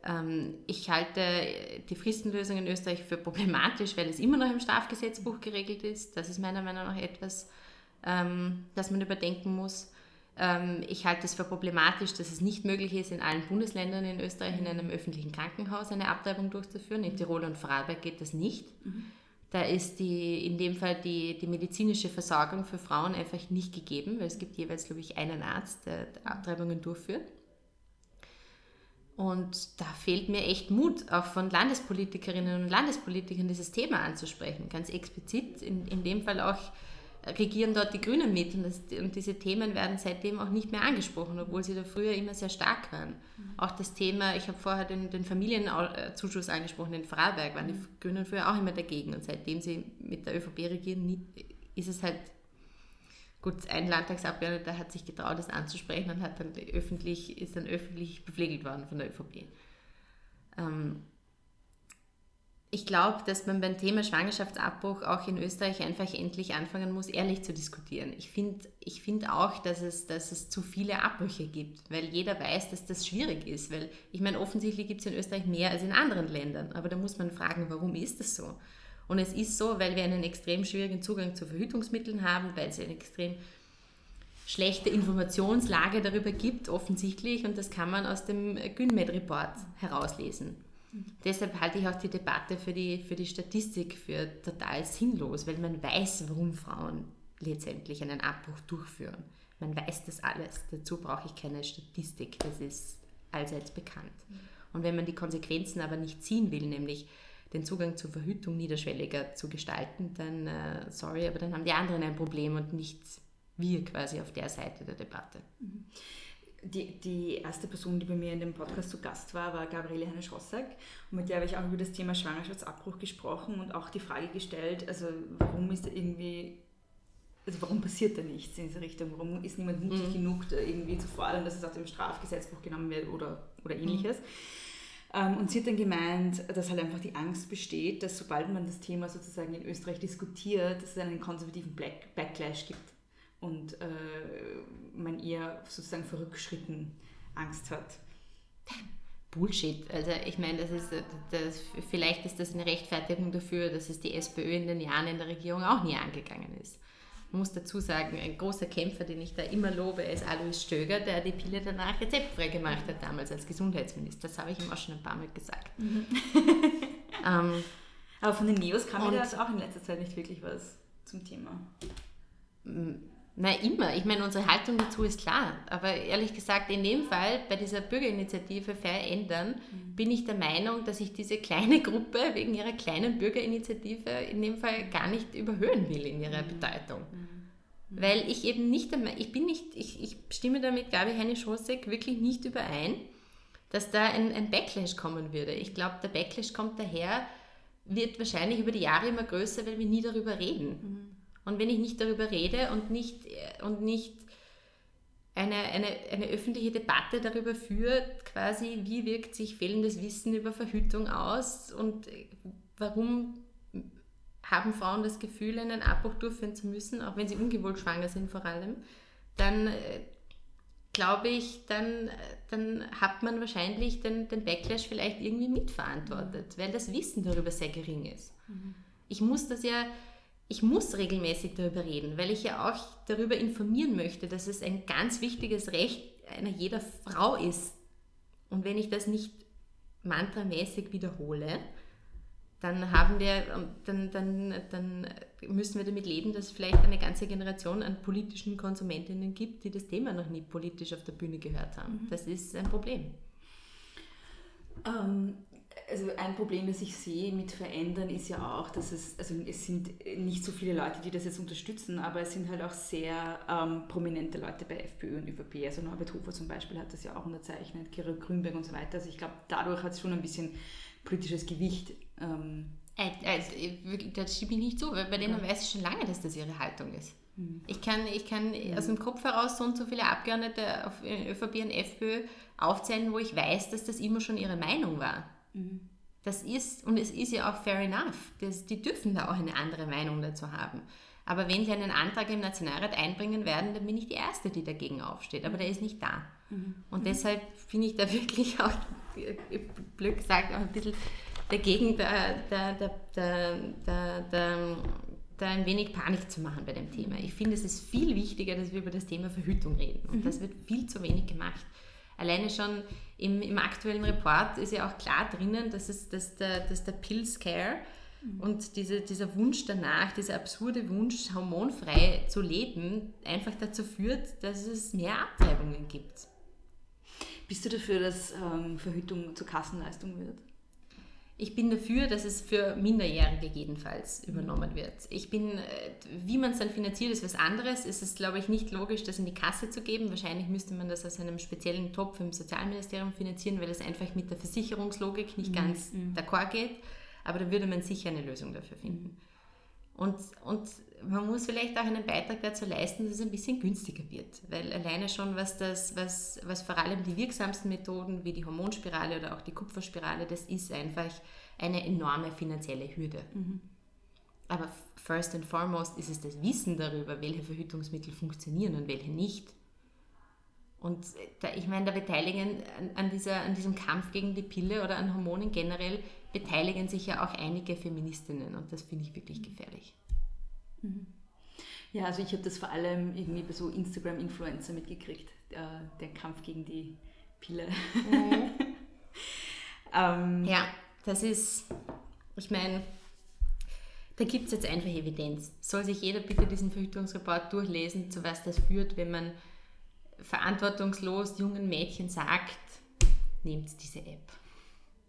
Ähm, ich halte die Fristenlösung in Österreich für problematisch, weil es immer noch im Strafgesetzbuch geregelt ist. Das ist meiner Meinung nach etwas, ähm, das man überdenken muss. Ähm, ich halte es für problematisch, dass es nicht möglich ist, in allen Bundesländern in Österreich in einem öffentlichen Krankenhaus eine Abtreibung durchzuführen. In Tirol und Vorarlberg geht das nicht. Mhm. Da ist die, in dem Fall die, die medizinische Versorgung für Frauen einfach nicht gegeben, weil es gibt jeweils, glaube ich, einen Arzt, der Abtreibungen durchführt. Und da fehlt mir echt Mut, auch von Landespolitikerinnen und Landespolitikern dieses Thema anzusprechen. Ganz explizit, in, in dem Fall auch regieren dort die Grünen mit und, das, und, diese Themen werden seitdem auch nicht mehr angesprochen, obwohl sie da früher immer sehr stark waren. Mhm. Auch das Thema, ich habe vorher den, den, Familienzuschuss angesprochen, in Freiberg waren die mhm. Grünen früher auch immer dagegen und seitdem sie mit der ÖVP regieren, nie, ist es halt gut, ein Landtagsabgeordneter hat sich getraut, das anzusprechen und hat dann öffentlich, ist dann öffentlich beflegelt worden von der ÖVP. Ähm, ich glaube, dass man beim Thema Schwangerschaftsabbruch auch in Österreich einfach endlich anfangen muss, ehrlich zu diskutieren. Ich finde ich find auch, dass es, dass es zu viele Abbrüche gibt, weil jeder weiß, dass das schwierig ist. Weil ich meine, offensichtlich gibt es in Österreich mehr als in anderen Ländern, aber da muss man fragen, warum ist das so? Und es ist so, weil wir einen extrem schwierigen Zugang zu Verhütungsmitteln haben, weil es eine extrem schlechte Informationslage darüber gibt, offensichtlich, und das kann man aus dem GynMed-Report herauslesen. Deshalb halte ich auch die Debatte für die, für die Statistik für total sinnlos, weil man weiß, warum Frauen letztendlich einen Abbruch durchführen. Man weiß das alles. Dazu brauche ich keine Statistik. Das ist allseits bekannt. Und wenn man die Konsequenzen aber nicht ziehen will, nämlich den Zugang zur Verhütung niederschwelliger zu gestalten, dann, äh, sorry, aber dann haben die anderen ein Problem und nicht wir quasi auf der Seite der Debatte. Mhm die, die erste Person, die bei mir in dem Podcast zu Gast war, war Gabriele Hanne-Schossack. Und mit der habe ich auch über das Thema Schwangerschaftsabbruch gesprochen und auch die Frage gestellt, also warum ist irgendwie, also warum passiert da nichts in diese Richtung? Warum ist niemand mutig mhm. genug, da irgendwie zu fordern, dass es aus dem Strafgesetzbuch genommen wird oder, oder ähnliches? Mhm. Und sie hat dann gemeint, dass halt einfach die Angst besteht, dass sobald man das Thema sozusagen in Österreich diskutiert, dass es einen konservativen Black Backlash gibt und äh, eher sozusagen vor Rückschritten Angst hat. Bullshit. Also ich meine, das ist, das, vielleicht ist das eine Rechtfertigung dafür, dass es die SPÖ in den Jahren in der Regierung auch nie angegangen ist. Man muss dazu sagen, ein großer Kämpfer, den ich da immer lobe, ist Alois Stöger, der die Pille danach rezeptfrei gemacht hat, damals als Gesundheitsminister. Das habe ich ihm auch schon ein paar Mal gesagt. Mhm. ähm, Aber von den Neos kam mir das auch in letzter Zeit nicht wirklich was zum Thema. Na, immer. Ich meine, unsere Haltung dazu ist klar. Aber ehrlich gesagt, in dem Fall, bei dieser Bürgerinitiative Verändern, mhm. bin ich der Meinung, dass ich diese kleine Gruppe wegen ihrer kleinen Bürgerinitiative in dem Fall gar nicht überhöhen will in ihrer mhm. Bedeutung. Mhm. Weil ich eben nicht, ich bin nicht, ich, ich stimme damit, glaube ich, Heine Schossek wirklich nicht überein, dass da ein, ein Backlash kommen würde. Ich glaube, der Backlash kommt daher, wird wahrscheinlich über die Jahre immer größer, weil wir nie darüber reden. Und wenn ich nicht darüber rede und nicht, und nicht eine, eine, eine öffentliche Debatte darüber führt, quasi, wie wirkt sich fehlendes Wissen über Verhütung aus und warum haben Frauen das Gefühl, einen Abbruch durchführen zu müssen, auch wenn sie ungewollt schwanger sind vor allem, dann äh, glaube ich, dann, dann hat man wahrscheinlich den, den Backlash vielleicht irgendwie mitverantwortet, weil das Wissen darüber sehr gering ist. Mhm. Ich muss das ja, ich muss regelmäßig darüber reden, weil ich ja auch darüber informieren möchte, dass es ein ganz wichtiges Recht einer jeder Frau ist. Und wenn ich das nicht mantramäßig wiederhole, dann haben wir, dann, dann, dann müssen wir damit leben, dass es vielleicht eine ganze Generation an politischen Konsumentinnen gibt, die das Thema noch nie politisch auf der Bühne gehört haben. Mhm. Das ist ein Problem. Ähm, also ein Problem, das ich sehe mit Verändern, ist ja auch, dass es, also es sind nicht so viele Leute, die das jetzt unterstützen, aber es sind halt auch sehr ähm, prominente Leute bei FPÖ und ÖVP. Also Norbert Hofer zum Beispiel hat das ja auch unterzeichnet, Kirill Grünberg und so weiter. Also ich glaube, dadurch hat es schon ein bisschen politisches Gewicht. Ähm, äh, äh, das stimme ich nicht zu, weil bei denen ja. weiß ich schon lange, dass das ihre Haltung ist. Mhm. Ich kann, ich kann mhm. aus dem Kopf heraus so und so viele Abgeordnete auf ÖVP und FPÖ aufzählen, wo ich weiß, dass das immer schon ihre Meinung war. Mhm. Das ist, und es ist ja auch fair enough. Das, die dürfen da auch eine andere Meinung dazu haben. Aber wenn sie einen Antrag im Nationalrat einbringen werden, dann bin ich die Erste, die dagegen aufsteht. Aber der ist nicht da. Mhm. Und mhm. deshalb finde ich da wirklich auch, blöd gesagt, auch ein bisschen dagegen, da, da, da, da, da, da, da ein wenig Panik zu machen bei dem Thema. Ich finde, es ist viel wichtiger, dass wir über das Thema Verhütung reden. Und mhm. das wird viel zu wenig gemacht. Alleine schon im, im aktuellen Report ist ja auch klar drinnen, dass, es, dass, der, dass der Pill Scare mhm. und diese, dieser Wunsch danach, dieser absurde Wunsch, hormonfrei zu leben, einfach dazu führt, dass es mehr Abtreibungen gibt. Bist du dafür, dass ähm, Verhütung zur Kassenleistung wird? Ich bin dafür, dass es für Minderjährige jedenfalls übernommen wird. Ich bin, äh, wie man es dann finanziert, ist was anderes. Es ist, glaube ich, nicht logisch, das in die Kasse zu geben. Wahrscheinlich müsste man das aus einem speziellen Topf im Sozialministerium finanzieren, weil es einfach mit der Versicherungslogik nicht mhm. ganz mhm. d'accord geht. Aber da würde man sicher eine Lösung dafür finden. Und, und man muss vielleicht auch einen Beitrag dazu leisten, dass es ein bisschen günstiger wird. Weil alleine schon, was, das, was, was vor allem die wirksamsten Methoden wie die Hormonspirale oder auch die Kupferspirale, das ist einfach eine enorme finanzielle Hürde. Mhm. Aber first and foremost ist es das Wissen darüber, welche Verhütungsmittel funktionieren und welche nicht. Und da, ich meine, da beteiligen an, an, dieser, an diesem Kampf gegen die Pille oder an Hormonen generell, beteiligen sich ja auch einige Feministinnen und das finde ich wirklich gefährlich. Mhm. Ja, also ich habe das vor allem irgendwie bei so Instagram-Influencer mitgekriegt, der, der, Kampf gegen die Pille. Mhm. ähm, ja, das ist, ich meine, da gibt es jetzt einfach Evidenz. Soll sich jeder bitte diesen Verhütungsreport durchlesen, zu was das führt, wenn man verantwortungslos jungen Mädchen sagt, nehmt diese App.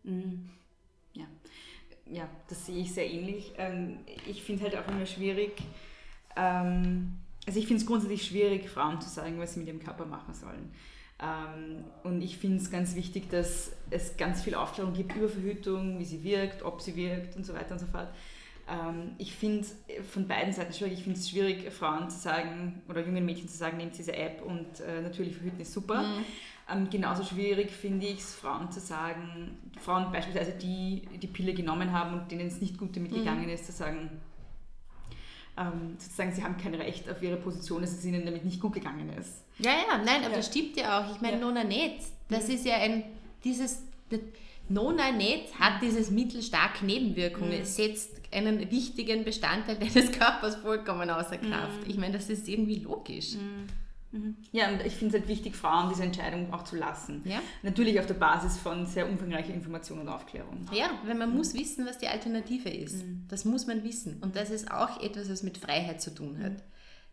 Mhm. Ja ja, das sehe ich sehr ähnlich. Ähm, ich finde halt auch immer schwierig, ähm, also ich finde es grundsätzlich schwierig, Frauen zu sagen, was sie mit ihrem Körper machen sollen. Ähm, und ich finde es ganz wichtig, dass es ganz viel Aufklärung gibt über Verhütung, wie sie wirkt, ob sie wirkt und so weiter und so fort. Ich finde es von beiden Seiten schwierig. Ich finde es schwierig, Frauen zu sagen oder jungen Mädchen zu sagen, nehmt diese App und äh, natürlich verhüten ist super. Mhm. Ähm, genauso schwierig finde ich es, Frauen zu sagen, Frauen beispielsweise, die die Pille genommen haben und denen es nicht gut damit mhm. gegangen ist, zu sagen, ähm, sozusagen, sie haben kein Recht auf ihre Position, dass es ihnen damit nicht gut gegangen ist. Ja, ja, nein, aber ja. das stimmt ja auch. Ich meine, ja. Nona Net, das mhm. ist ja ein, dieses, Nona Net hat dieses Mittel starke Nebenwirkungen. Mhm. Es setzt einen wichtigen Bestandteil deines Körpers vollkommen außer Kraft. Mhm. Ich meine, das ist irgendwie logisch. Mhm. Mhm. Ja, und ich finde es halt wichtig, Frauen diese Entscheidung auch zu lassen. Ja? Natürlich auf der Basis von sehr umfangreicher Information und Aufklärung. Ja, weil man muss wissen, was die Alternative ist. Mhm. Das muss man wissen. Und das ist auch etwas, was mit Freiheit zu tun hat. Mhm.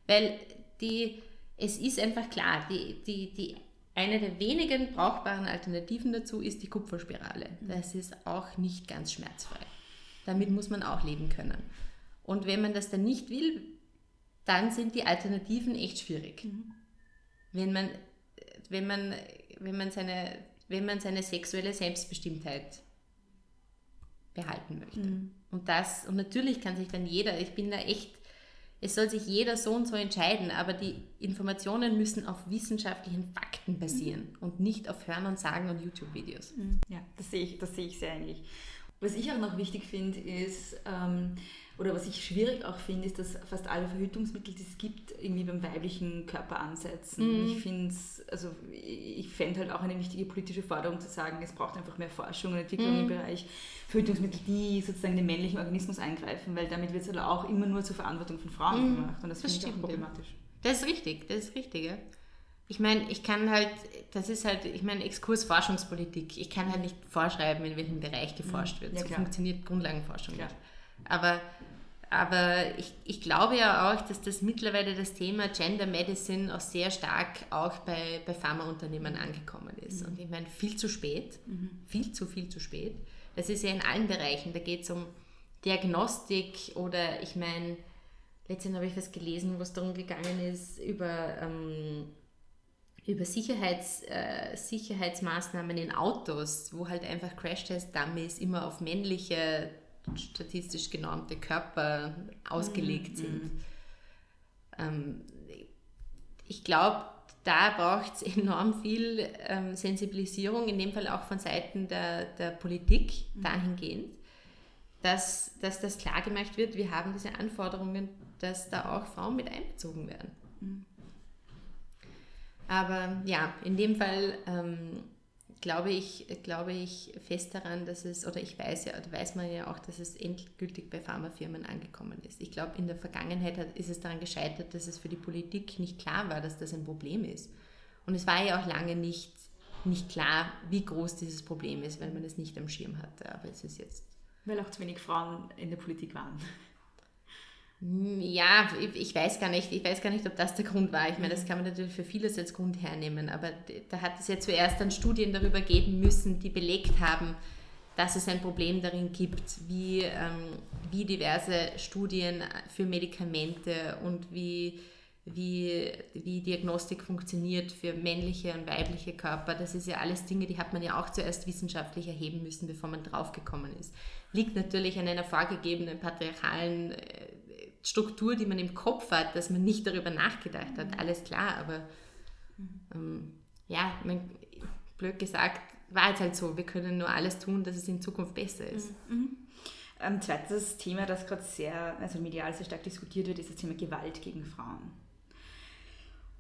Weil die, es ist einfach klar, die, die, die, eine der wenigen brauchbaren Alternativen dazu ist die Kupferspirale. Mhm. Das ist auch nicht ganz schmerzfrei. Damit muss man auch leben können. Und wenn man das dann nicht will, dann sind die Alternativen echt schwierig. Mhm wenn man, wenn man, wenn man, seine, wenn man seine sexuelle Selbstbestimmtheit behalten möchte. Mhm. Und das, und natürlich kann sich dann jeder, ich bin da echt, Es soll sich jeder so und so entscheiden, aber die Informationen müssen auf wissenschaftlichen Fakten basieren mhm. und nicht auf Hören und Sagen und YouTube-Videos. Mhm. Ja, das sehe ich, das sehe ich sehr ähnlich. Was ich auch noch wichtig finde, ist, ähm, oder was ich schwierig auch finde, ist, dass fast alle Verhütungsmittel, die es gibt, irgendwie beim weiblichen Körper ansetzen. Mhm. Ich finde also ich fände halt auch eine wichtige politische Forderung zu sagen, es braucht einfach mehr Forschung und Entwicklung mhm. im Bereich Verhütungsmittel, die sozusagen den männlichen Organismus eingreifen, weil damit wird es halt auch immer nur zur Verantwortung von Frauen mhm. gemacht und das, das finde ich auch problematisch. Das ist richtig, das ist richtig, ja. Ich meine, ich kann halt, das ist halt, ich meine, Exkurs Forschungspolitik. Ich kann halt nicht vorschreiben, in welchem Bereich geforscht mhm. wird. Ja, so klar. funktioniert Grundlagenforschung nicht. Aber aber ich, ich glaube ja auch, dass das mittlerweile das Thema Gender Medicine auch sehr stark auch bei, bei Pharmaunternehmen angekommen ist. Mhm. Und ich meine, viel zu spät, mhm. viel zu, viel zu spät. Das ist ja in allen Bereichen. Da geht es um Diagnostik oder ich meine, letztens habe ich was gelesen, wo es darum gegangen ist, über, ähm, über Sicherheits, äh, Sicherheitsmaßnahmen in Autos, wo halt einfach Crash-Test-Dummies immer auf männliche statistisch genormte Körper ausgelegt mhm. sind. Ähm, ich glaube, da braucht es enorm viel ähm, Sensibilisierung, in dem Fall auch von Seiten der, der Politik mhm. dahingehend, dass, dass das klar gemacht wird, wir haben diese Anforderungen, dass da auch Frauen mit einbezogen werden. Aber ja, in dem Fall ähm, glaube ich, glaube ich fest daran, dass es, oder ich weiß ja, oder weiß man ja auch, dass es endgültig bei Pharmafirmen angekommen ist. Ich glaube, in der Vergangenheit hat, ist es daran gescheitert, dass es für die Politik nicht klar war, dass das ein Problem ist. Und es war ja auch lange nicht, nicht klar, wie groß dieses Problem ist, weil man es nicht am Schirm hatte. Aber es ist jetzt. Weil auch zu wenig Frauen in der Politik waren. Ja, ich weiß gar nicht, ich weiß gar nicht, ob das der Grund war. Ich meine, das kann man natürlich für vieles als Grund hernehmen, aber da hat es ja zuerst dann Studien darüber geben müssen, die belegt haben, dass es ein Problem darin gibt, wie, ähm, wie diverse Studien für Medikamente und wie, wie, wie Diagnostik funktioniert für männliche und weibliche Körper. Das ist ja alles Dinge, die hat man ja auch zuerst wissenschaftlich erheben müssen, bevor man draufgekommen ist. Liegt natürlich an einer vorgegebenen patriarchalen äh, Struktur, die man im Kopf hat, dass man nicht darüber nachgedacht hat, alles klar, aber ähm, ja, man, blöd gesagt, war jetzt halt so, wir können nur alles tun, dass es in Zukunft besser ist. Mhm. mhm. Ein zweites Thema, das gerade sehr, also medial sehr stark diskutiert wird, ist das Thema Gewalt gegen Frauen.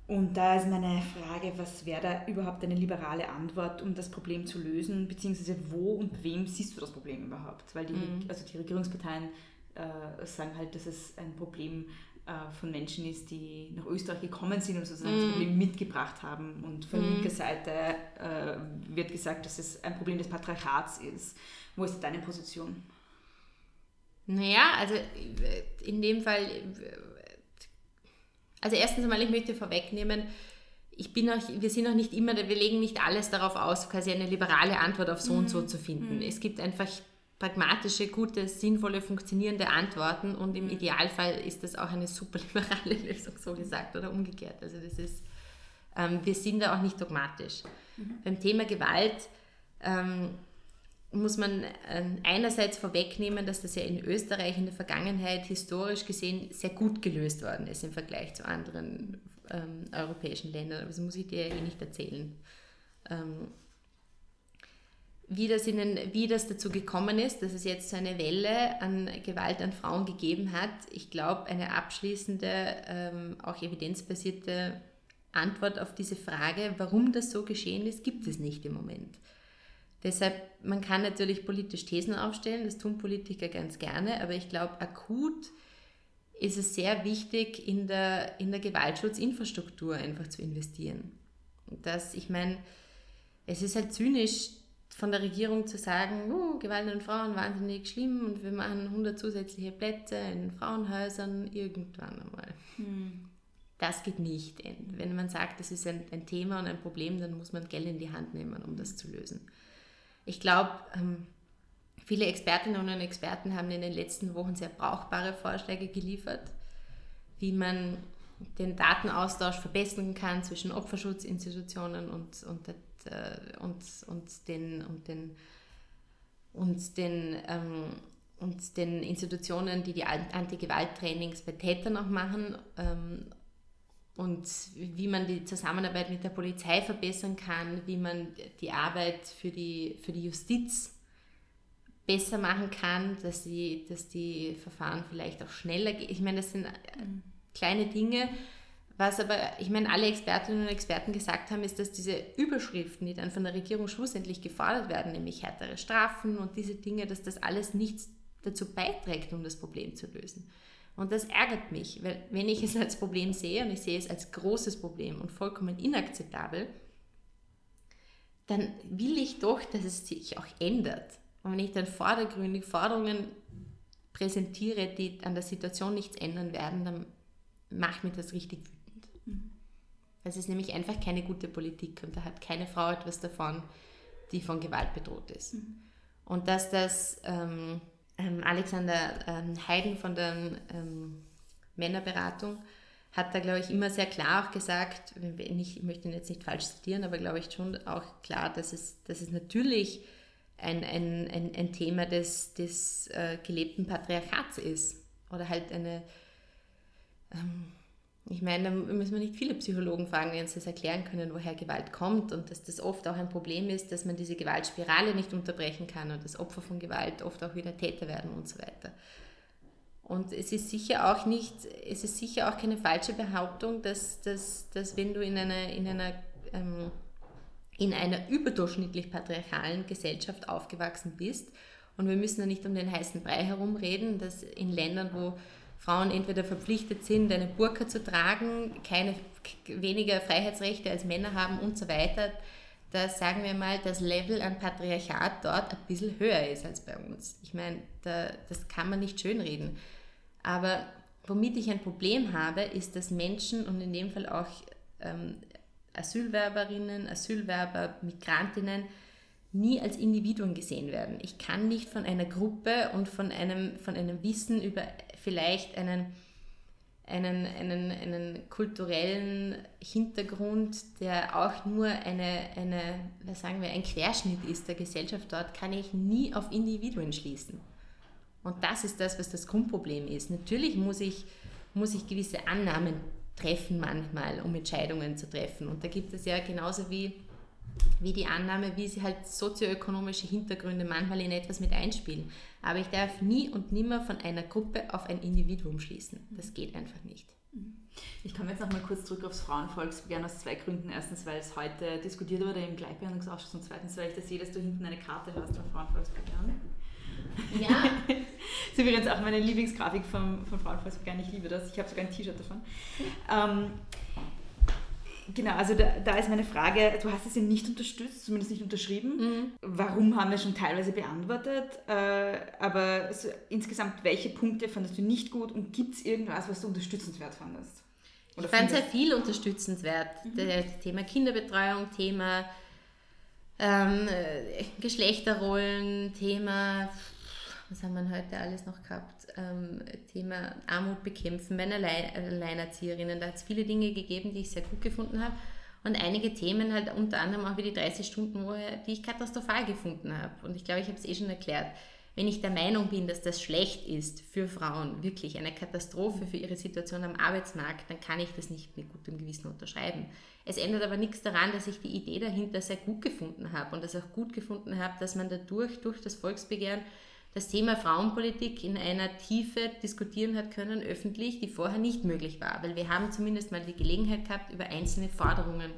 Und da ist meine Frage, was wäre da überhaupt eine liberale Antwort, um das Problem zu lösen, beziehungsweise wo und wem siehst du das Problem überhaupt? Weil die, mhm. also die Regierungsparteien äh, sagen halt, dass es ein Problem äh, von Menschen ist, die nach Österreich gekommen sind und sozusagen mm. das Problem mitgebracht haben. Und von mm. linker Seite äh, wird gesagt, dass es ein Problem des Patriarchats ist. Wo ist deine Position? Naja, also in dem Fall, also erstens einmal, ich möchte vorwegnehmen, ich bin auch, wir sind auch nicht immer, wir legen nicht alles darauf aus, quasi eine liberale Antwort auf so mm. und so mhm. zu finden. Mm. Es gibt einfach pragmatische, gute, sinnvolle, funktionierende Antworten und im Idealfall ist das auch eine super liberale Lösung, so gesagt, oder umgekehrt. Also das ist, ähm, wir sind da auch nicht dogmatisch. Mhm. Beim Thema Gewalt ähm, muss man äh, einerseits vorwegnehmen, dass das ja in Österreich in der Vergangenheit historisch gesehen sehr gut gelöst worden ist im Vergleich zu anderen ähm, europäischen Ländern. Aber das muss ich dir ja eh nicht erzählen. Ähm, wie das, in wie das dazu gekommen ist, dass es jetzt so eine Welle an Gewalt an Frauen gegeben hat. Ich glaube, eine abschließende, ähm, auch evidenzbasierte Antwort auf diese Frage, warum das so geschehen ist, gibt es nicht im Moment. Deshalb, man kann natürlich politisch Thesen aufstellen, das tun Politiker ganz gerne, aber ich glaube, akut ist es sehr wichtig, in der, in der Gewaltschutzinfrastruktur einfach zu investieren. Das, ich meine, es ist halt zynisch, von der Regierung zu sagen, oh, Gewalt an Frauen wahnsinnig schlimm und wir machen 100 zusätzliche Plätze in Frauenhäusern irgendwann einmal. Hm. Das geht nicht. Wenn man sagt, das ist ein, ein, Thema und ein Problem, dann muss man Geld in die Hand nehmen, um das zu lösen. Ich glaube, ähm, viele Expertinnen und Experten haben in den letzten Wochen sehr brauchbare Vorschläge geliefert, wie man den Datenaustausch verbessern kann zwischen Opferschutzinstitutionen und, und der äh, und, und den, und den, und den ähm, und den Institutionen, die die Anti-Gewalt-Trainings bei Tätern auch machen ähm, und wie man die Zusammenarbeit mit der Polizei verbessern kann, wie man die Arbeit für die, für die Justiz besser machen kann, dass die, dass die Verfahren vielleicht auch schneller gehen. Ich meine, das sind mhm. kleine Dinge. Was aber, ich meine, alle Expertinnen und Experten gesagt haben, ist, dass diese Überschriften, die dann von der Regierung schlussendlich gefordert werden, nämlich härtere Strafen und diese Dinge, dass das alles nichts dazu beiträgt, um das Problem zu lösen. Und das ärgert mich, weil wenn ich es als Problem sehe und ich sehe es als großes Problem und vollkommen inakzeptabel, dann will ich doch, dass es sich auch ändert. Und wenn ich dann vordergründig Forderungen präsentiere, die an der Situation nichts ändern werden, dann macht mich das richtig wütend. Mhm. Es ist nämlich einfach keine gute Politik und da hat keine Frau etwas davon, die von Gewalt bedroht ist. Mhm. Und dass das ähm, ähm, Alexander ähm, Heiden von der ähm, Männerberatung hat da, glaube ich, immer sehr klar auch gesagt, ich möchte ihn jetzt nicht falsch zitieren, aber glaube ich schon auch klar, dass es, dass es natürlich ein, ein, ein, ein Thema des, des äh, gelebten Patriarchats ist. Oder halt eine, ähm, ich meine, da müssen wir nicht viele Psychologen fragen, die uns das erklären können, woher Gewalt kommt und dass das oft auch ein Problem ist, dass man diese Gewaltspirale nicht unterbrechen kann und dass Opfer von Gewalt oft auch wieder Täter werden und so weiter. Und es ist sicher auch nicht, es ist sicher auch keine falsche Behauptung, dass, dass, dass wenn du in einer, in einer ähm, in einer überdurchschnittlich patriarchalen Gesellschaft aufgewachsen bist. Und wir müssen ja nicht um den heißen Brei herumreden, dass in Ländern, wo Frauen entweder verpflichtet sind, eine Burka zu tragen, keine weniger Freiheitsrechte als Männer haben und so weiter, da sagen wir mal, das Level an Patriarchat dort ein bisschen höher ist als bei uns. Ich meine, da, das kann man nicht schönreden. Aber womit ich ein Problem habe, ist, dass Menschen und in dem Fall auch ähm, Asylwerberinnen, Asylwerber, Migrantinnen nie als Individuen gesehen werden. Ich kann nicht von einer Gruppe und von einem, von einem Wissen über vielleicht einen, einen, einen, einen kulturellen Hintergrund, der auch nur eine, eine, was sagen wir, ein Querschnitt ist der Gesellschaft dort, kann ich nie auf Individuen schließen. Und das ist das, was das Grundproblem ist. Natürlich muss ich, muss ich gewisse Annahmen treffen manchmal, um Entscheidungen zu treffen. Und da gibt es ja genauso wie, wie die Annahme, wie sie halt sozioökonomische Hintergründe manchmal in etwas mit einspielen. Aber ich darf nie und nimmer von einer Gruppe auf ein Individuum schließen. Das geht einfach nicht. Ich komme jetzt noch mal kurz zurück aufs Frauenvolksbegehren aus zwei Gründen. Erstens, weil es heute diskutiert wurde im Gleichbehandlungsausschuss und zweitens, weil ich da sehe, dass du hinten eine Karte hast vom Frauenvolksbegehren. Ja. das ist übrigens auch meine Lieblingsgrafik vom, vom Frauenvolksbegehren. Ich liebe das. Ich habe sogar ein T-Shirt davon. Ähm, genau, also da, da, ist meine Frage, du hast es ja nicht unterstützt, zumindest nicht unterschrieben. Mhm. Warum haben wir schon teilweise beantwortet? Äh, aber so insgesamt, welche Punkte fandest du nicht gut und gibt es irgendwas, was du unterstützenswert fandest? Oder ich fand sehr viel unterstützenswert. Mhm. Das Thema Kinderbetreuung, Thema ähm, äh, Geschlechterrollen, Thema was haben wir heute alles noch gehabt? Ähm, Thema Armut bekämpfen bei Alleinerzieherinnen. Da hat es viele Dinge gegeben, die ich sehr gut gefunden habe. Und einige Themen halt unter anderem auch wie die 30-Stunden-Woche, die ich katastrophal gefunden habe. Und ich glaube, ich habe es eh schon erklärt. Wenn ich der Meinung bin, dass das schlecht ist für Frauen, wirklich eine Katastrophe für ihre Situation am Arbeitsmarkt, dann kann ich das nicht mit gutem Gewissen unterschreiben. Es ändert aber nichts daran, dass ich die Idee dahinter sehr gut gefunden habe und das auch gut gefunden habe, dass man dadurch, durch das Volksbegehren, das Thema Frauenpolitik in einer Tiefe diskutieren hat können, öffentlich, die vorher nicht möglich war. Weil wir haben zumindest mal die Gelegenheit gehabt, über einzelne Forderungen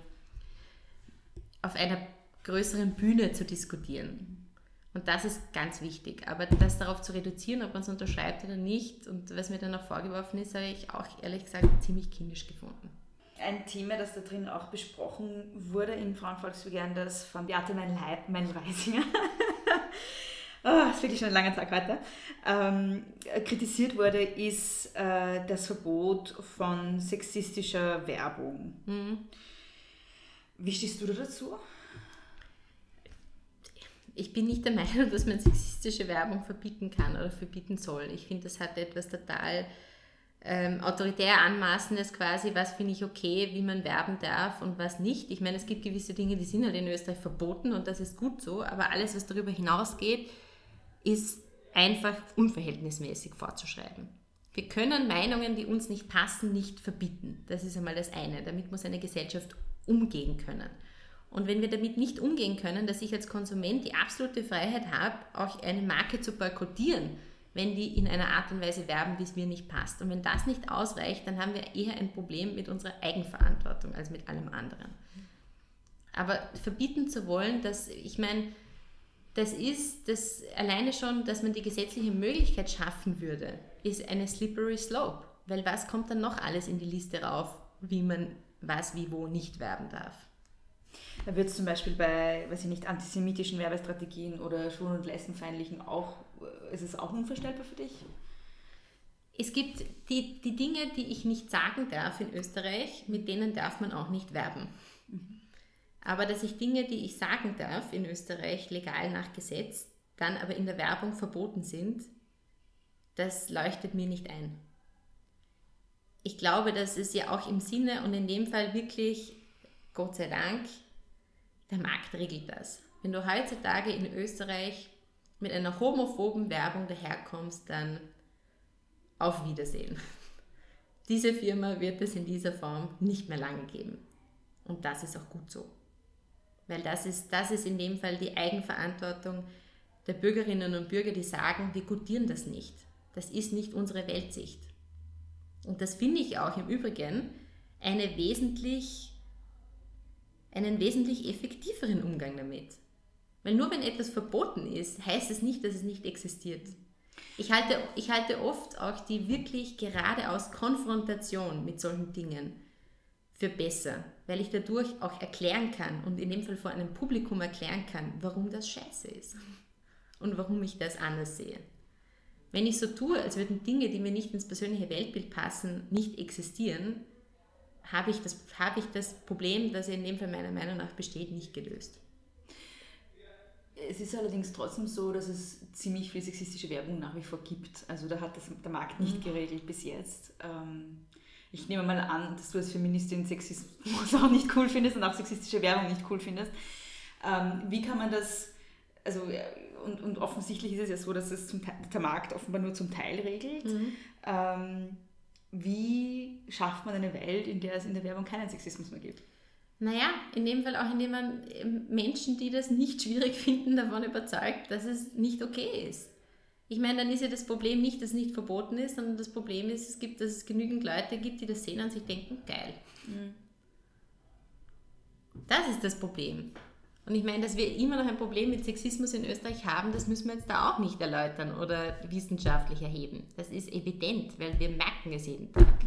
auf einer größeren Bühne zu diskutieren. Und das ist ganz wichtig. Aber das darauf zu reduzieren, ob man es unterschreibt oder nicht, und was mir dann auch vorgeworfen ist, habe ich auch ehrlich gesagt ziemlich kindisch gefunden. Ein Thema, das da drin auch besprochen wurde im Frauenvolksbegehren, das von Beate Mein-Reisinger oh, ist wirklich schon ein langer Tag heute, ähm, kritisiert wurde, ist äh, das Verbot von sexistischer Werbung. Mhm. Wie stehst du da dazu? Ich bin nicht der Meinung, dass man sexistische Werbung verbieten kann oder verbieten soll. Ich finde, das hat etwas total ähm, autoritär Anmaßendes quasi, was finde ich okay, wie man werben darf und was nicht. Ich meine, es gibt gewisse Dinge, die sind halt in Österreich verboten und das ist gut so, aber alles, was darüber hinausgeht, ist einfach unverhältnismäßig vorzuschreiben. Wir können Meinungen, die uns nicht passen, nicht verbieten. Das ist einmal das eine. Damit muss eine Gesellschaft umgehen können. Und wenn wir damit nicht umgehen können, dass ich als Konsument die absolute Freiheit habe, auch eine Marke zu boykottieren, wenn die in einer Art und Weise werben, wie es mir nicht passt. Und wenn das nicht ausreicht, dann haben wir eher ein Problem mit unserer Eigenverantwortung als mit allem anderen. Aber verbieten zu wollen, dass, ich meine, das ist das alleine schon, dass man die gesetzliche Möglichkeit schaffen würde, ist eine slippery slope. Weil was kommt dann noch alles in die Liste rauf, wie man was, wie, wo nicht werben darf? Da wird es zum Beispiel bei, weiß ich nicht, antisemitischen Werbestrategien oder schwul- und lesbenfeindlichen auch, ist es auch unvorstellbar für dich? Es gibt die, die Dinge, die ich nicht sagen darf in Österreich, mit denen darf man auch nicht werben. Aber dass ich Dinge, die ich sagen darf in Österreich legal nach Gesetz, dann aber in der Werbung verboten sind, das leuchtet mir nicht ein. Ich glaube, dass es ja auch im Sinne und in dem Fall wirklich, Gott sei Dank, der Markt regelt das. Wenn du heutzutage in Österreich mit einer homophoben Werbung daherkommst, dann auf Wiedersehen. Diese Firma wird es in dieser Form nicht mehr lange geben. Und das ist auch gut so. Weil das ist, das ist in dem Fall die Eigenverantwortung der Bürgerinnen und Bürger, die sagen, wir gutieren das nicht. Das ist nicht unsere Weltsicht. Und das finde ich auch im Übrigen eine wesentlich, einen wesentlich effektiveren Umgang damit. Weil nur wenn etwas verboten ist, heißt es nicht, dass es nicht existiert. Ich halte, ich halte oft auch die wirklich geradeaus Konfrontation mit solchen Dingen für besser, weil ich dadurch auch erklären kann und in dem Fall vor einem Publikum erklären kann, warum das scheiße ist und warum ich das anders sehe. Wenn ich so tue, als würden Dinge, die mir nicht ins persönliche Weltbild passen, nicht existieren, habe ich das, habe ich das Problem, das in dem Fall meiner Meinung nach besteht, nicht gelöst. Es ist allerdings trotzdem so, dass es ziemlich viel sexistische Werbung nach wie vor gibt. Also da hat das, der Markt nicht geregelt bis jetzt. Ähm, ich nehme mal an, dass du als Feministin Sexismus auch nicht cool findest und auch sexistische Werbung nicht cool findest. Ähm, wie kann man das, also und, und offensichtlich ist es ja so, dass es zum, der Markt offenbar nur zum Teil regelt. Ähm, wie schafft man eine Welt, in der es in der Werbung keinen Sexismus mehr gibt? Naja, in dem Fall auch, indem man Menschen, die das nicht schwierig finden, davon überzeugt, dass es nicht okay ist. Ich meine, dann ist ja das Problem nicht, dass es nicht verboten ist, sondern das Problem ist, es gibt, dass es genügend Leute gibt, die das sehen und sich denken, geil. Das ist das Problem. Und ich meine, dass wir immer noch ein Problem mit Sexismus in Österreich haben, das müssen wir jetzt da auch nicht erläutern oder wissenschaftlich erheben. Das ist evident, weil wir merken es jeden Tag.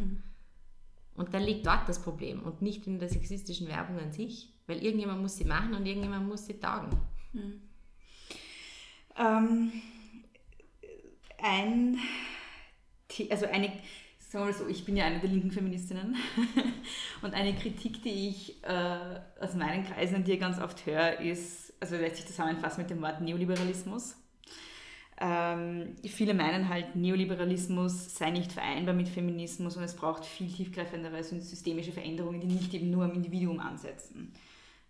Und dann liegt dort das Problem und nicht in der sexistischen Werbung an sich, weil irgendjemand muss sie machen und irgendjemand muss sie taugen. Ähm, ein, also eine, sagen wir mal so, ich bin ja eine der linken Feministinnen und eine Kritik, die ich äh, aus meinen Kreisen dir ganz oft höre, ist, also lässt sich zusammenfassen mit dem Wort Neoliberalismus. Ähm, viele meinen halt, Neoliberalismus sei nicht vereinbar mit Feminismus und es braucht viel tiefgreifendere systemische Veränderungen, die nicht eben nur am Individuum ansetzen.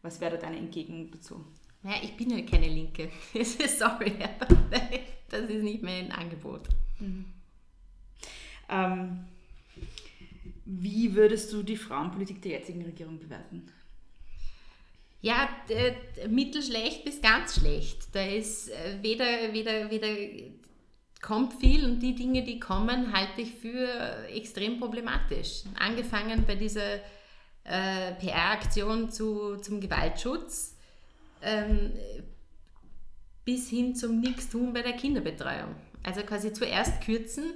Was wäre da deine Entgegnung dazu? Naja, ich bin ja keine Linke. Sorry, aber das ist nicht mein Angebot. Ähm, wie würdest du die Frauenpolitik der jetzigen Regierung bewerten? Ja, d- mittelschlecht bis ganz schlecht. Da ist äh, weder, weder, weder kommt viel und die Dinge, die kommen, halte ich für extrem problematisch. Angefangen bei dieser äh, PR-Aktion zu, zum Gewaltschutz ähm, bis hin zum Nichtstun bei der Kinderbetreuung. Also quasi zuerst kürzen,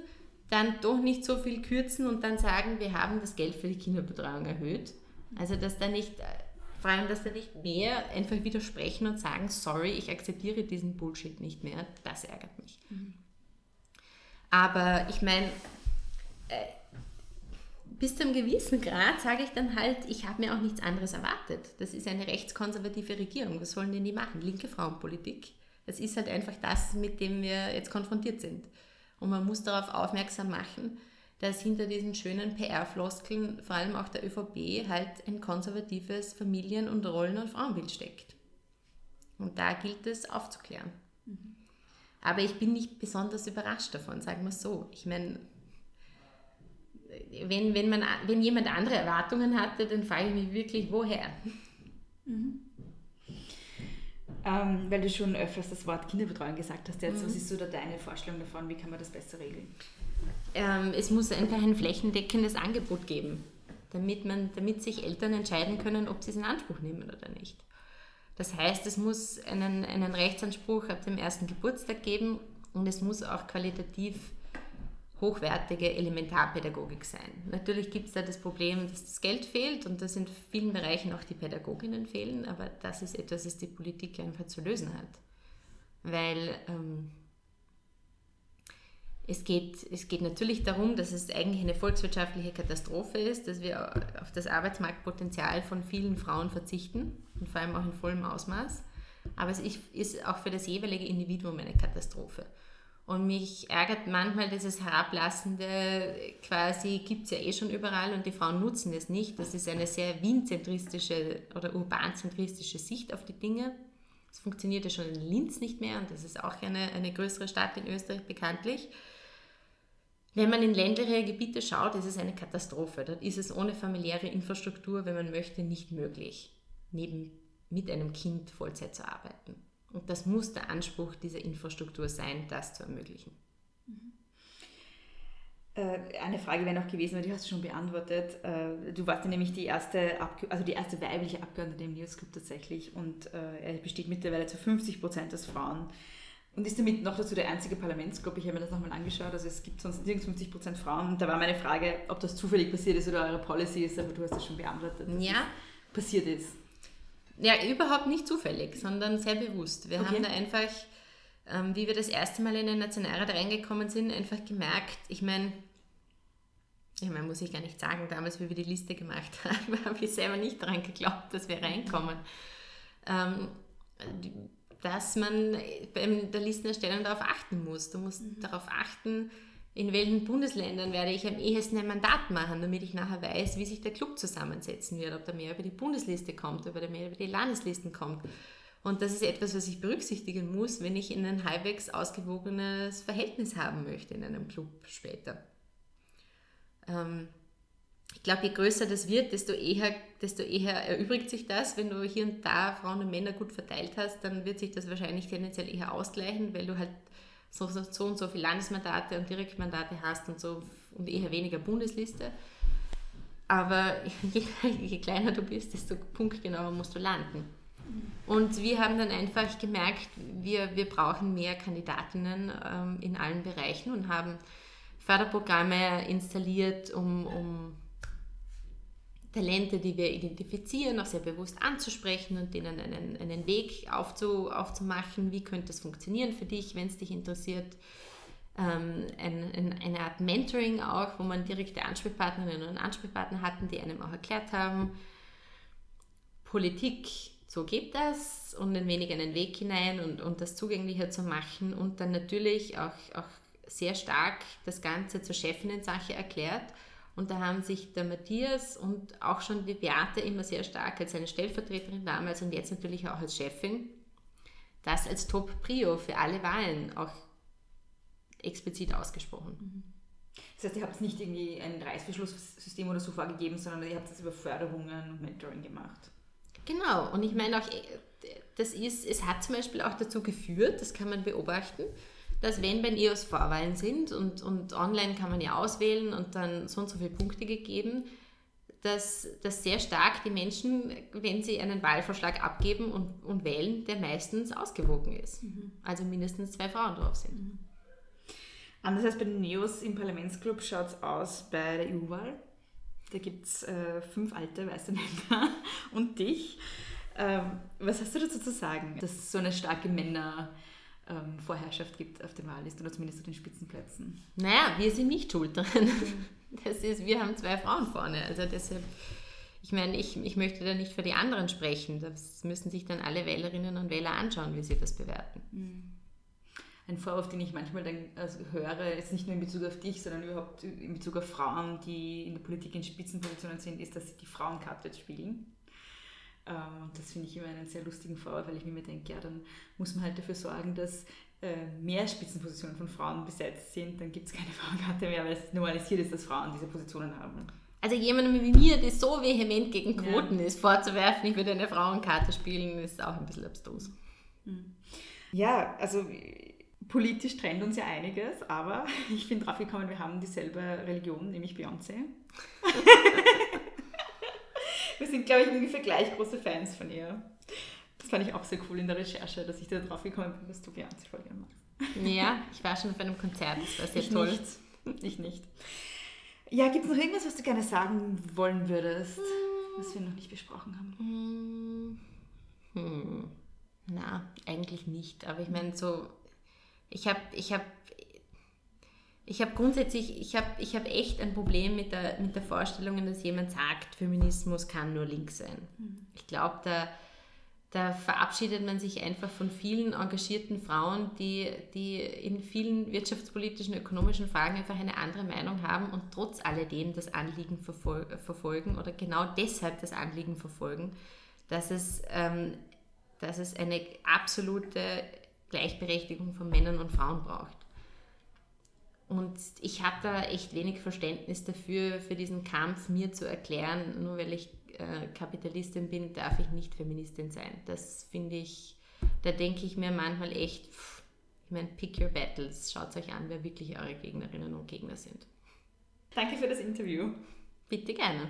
dann doch nicht so viel kürzen und dann sagen, wir haben das Geld für die Kinderbetreuung erhöht. Also dass da nicht, vor allem, dass da nicht mehr einfach widersprechen und sagen, sorry, ich akzeptiere diesen Bullshit nicht mehr, das ärgert mich. Aber ich meine, äh, bis zu einem gewissen Grad sage ich dann halt, ich habe mir auch nichts anderes erwartet. Das ist eine rechtskonservative Regierung. Was sollen denn die machen? Linke Frauenpolitik. Das ist halt einfach das, mit dem wir jetzt konfrontiert sind. Und man muss darauf aufmerksam machen, dass hinter diesen schönen PR-Floskeln, vor allem auch der ÖVP, halt ein konservatives Familien- und Rollen- und Frauenbild steckt. Und da gilt es aufzuklären. Aber ich bin nicht besonders überrascht davon, sagen wir es so. Ich meine, wenn, wenn, man, wenn jemand andere Erwartungen hatte, dann frage ich mich wirklich, woher? Mhm. Ähm, weil du schon öfters das Wort Kinderbetreuung gesagt hast, jetzt, mhm. was ist so da deine Vorstellung davon, wie kann man das besser regeln? Ähm, es muss einfach ein flächendeckendes Angebot geben, damit, man, damit sich Eltern entscheiden können, ob sie es in Anspruch nehmen oder nicht. Das heißt, es muss einen, einen Rechtsanspruch ab dem ersten Geburtstag geben und es muss auch qualitativ hochwertige Elementarpädagogik sein. Natürlich gibt es da das Problem, dass das Geld fehlt und dass in vielen Bereichen auch die Pädagoginnen fehlen, aber das ist etwas, das die Politik einfach zu lösen hat. Weil ähm, es, geht, es geht natürlich darum, dass es eigentlich eine volkswirtschaftliche Katastrophe ist, dass wir auf das Arbeitsmarktpotenzial von vielen Frauen verzichten und vor allem auch in vollem Ausmaß. Aber es ist auch für das jeweilige Individuum eine Katastrophe. Und mich ärgert manchmal dieses Herablassende, quasi gibt es ja eh schon überall und die Frauen nutzen es nicht. Das ist eine sehr wienzentristische oder urbanzentristische Sicht auf die Dinge. Das funktioniert ja schon in Linz nicht mehr und das ist auch eine, eine größere Stadt in Österreich bekanntlich. Wenn man in ländliche Gebiete schaut, ist es eine Katastrophe. Dort ist es ohne familiäre Infrastruktur, wenn man möchte, nicht möglich, neben, mit einem Kind Vollzeit zu arbeiten. Und das muss der Anspruch dieser Infrastruktur sein, das zu ermöglichen. Mhm. Äh, eine Frage wäre noch gewesen, weil die hast du schon beantwortet. Äh, du warst ja nämlich die erste, also die erste weibliche Abgeordnete im News Club tatsächlich und äh, er besteht mittlerweile zu 50 Prozent aus Frauen und ist damit noch dazu der einzige Parlamentsgruppe. Ich habe mir das nochmal angeschaut, also es gibt sonst nirgends 50 Prozent Frauen. Und da war meine Frage, ob das zufällig passiert ist oder eure Policy ist, aber du hast das schon beantwortet. Ja. Passiert ist. Ja, überhaupt nicht zufällig, sondern sehr bewusst. Wir okay. haben da einfach, ähm, wie wir das erste Mal in den Nationalrat reingekommen sind, einfach gemerkt, ich meine, ich meine, muss ich gar nicht sagen, damals, wie wir die Liste gemacht haben, habe ich selber nicht daran geglaubt, dass wir reinkommen. Ähm, dass man bei der Listenerstellung darauf achten muss. Du musst mhm. darauf achten, in welchen Bundesländern werde ich am ehesten ein Mandat machen, damit ich nachher weiß, wie sich der Club zusammensetzen wird, ob da mehr über die Bundesliste kommt, ob da mehr über die Landeslisten kommt. Und das ist etwas, was ich berücksichtigen muss, wenn ich in ein halbwegs ausgewogenes Verhältnis haben möchte in einem Club später. Ähm, ich glaube, je größer das wird, desto eher, desto eher erübrigt sich das. Wenn du hier und da Frauen und Männer gut verteilt hast, dann wird sich das wahrscheinlich tendenziell eher ausgleichen, weil du halt so, so, so und so viele Landesmandate und Direktmandate hast und so und eher weniger Bundesliste. Aber je, je kleiner du bist, desto punktgenauer musst du landen. Und wir haben dann einfach gemerkt, wir, wir brauchen mehr Kandidatinnen ähm, in allen Bereichen und haben Förderprogramme installiert, um, um Talente, die wir identifizieren, auch sehr bewusst anzusprechen und denen einen, einen Weg aufzu, aufzumachen, wie könnte es funktionieren für dich, wenn es dich interessiert. Ähm, ein, ein, eine Art Mentoring auch, wo man direkte Ansprechpartnerinnen und Ansprechpartner hatten, die einem auch erklärt haben, Politik, so geht das und ein wenig einen Weg hinein und, und das zugänglicher zu machen und dann natürlich auch, auch sehr stark das Ganze zur Chefin-Sache erklärt und da haben sich der Matthias und auch schon die Beate immer sehr stark als seine Stellvertreterin damals und jetzt natürlich auch als Chefin, das als Top-Prio für alle Wahlen auch explizit ausgesprochen. Mhm. Das heißt, ihr habt nicht irgendwie ein Reißverschlusssystem oder so vorgegeben, sondern ihr habt das über Förderungen und Mentoring gemacht. Genau, und ich meine auch, das ist, es hat zum Beispiel auch dazu geführt, das kann man beobachten, dass wenn bei EOS Vorwahlen sind und, und online kann man ja auswählen und dann so und so viele Punkte gegeben, dass, dass sehr stark die Menschen, wenn sie einen Wahlvorschlag abgeben und, und wählen, der meistens ausgewogen ist. Mhm. Also mindestens zwei Frauen drauf sind. Mhm. Anders als bei den Neos im Parlamentsclub schaut es aus bei der EU-Wahl. Da gibt es äh, fünf alte weiße Männer und dich. Ähm, was hast du dazu zu sagen, dass so eine starke Männer- ähm, Vorherrschaft gibt auf den Wahllisten oder zumindest auf den Spitzenplätzen. Naja, wir sind nicht schuld dran. Das ist, wir haben zwei Frauen vorne. Also deshalb, ich meine, ich, ich möchte da nicht für die anderen sprechen. Das müssen sich dann alle Wählerinnen und Wähler anschauen, wie sie das bewerten. Mhm. Ein Vorwurf, den ich manchmal dann also höre, jetzt nicht nur in Bezug auf dich, sondern überhaupt in Bezug auf Frauen, die in der Politik in Spitzenpositionen sind, ist, dass sie die Frauenkarte spielen und das finde ich immer einen sehr lustigen Vorwurf, weil ich mir denke, ja, dann muss man halt dafür sorgen, dass äh, mehr Spitzenpositionen von Frauen besetzt sind, dann gibt es keine Frauenkarte mehr, weil es normalisiert ist, dass Frauen diese Positionen haben. Also jemandem wie mir, der so vehement gegen Quoten ja. ist, vorzuwerfen, ich würde eine Frauenkarte spielen, ist auch ein bisschen abstrus. Mhm. Ja, also politisch trennt uns ja einiges, aber ich bin drauf gekommen, wir haben dieselbe Religion, nämlich Beyoncé. wir sind, glaube ich, ungefähr gleich große Fans von ihr. Das fand ich auch sehr cool in der Recherche, dass ich da drauf gekommen bin, dass du Beyoncé voll gerne magst. Ja, ich war schon auf einem Konzert, das war sehr ich toll. Nicht. Ich nicht. Ja, gibt es noch irgendwas, was du gerne sagen wollen würdest, was wir noch nicht besprochen haben? Hm. hm. Na, eigentlich nicht. Aber ich meine, so, ich habe ich hab, ich hab grundsätzlich, ich habe ich hab echt ein Problem mit der, mit der Vorstellung, dass jemand sagt, Feminismus kann nur links sein. Mhm. Ich glaube, da, da verabschiedet man sich einfach von vielen engagierten Frauen, die, die in vielen wirtschaftspolitischen, ökonomischen Fragen einfach eine andere Meinung haben und trotz alledem das Anliegen verfolgen oder genau deshalb das Anliegen verfolgen, dass es ähm, dass es eine absolute Gleichberechtigung von Männern und Frauen braucht. Und ich habe da echt wenig Verständnis dafür, für diesen Kampf mir zu erklären, nur weil ich äh, Kapitalistin bin, darf ich nicht Feministin sein. Das finde ich, da denke ich mir manchmal echt, pff, ich meine, pick your battles, schaut euch an, wer wirklich eure Gegnerinnen und Gegner sind. Danke für das Interview. Bitte gerne.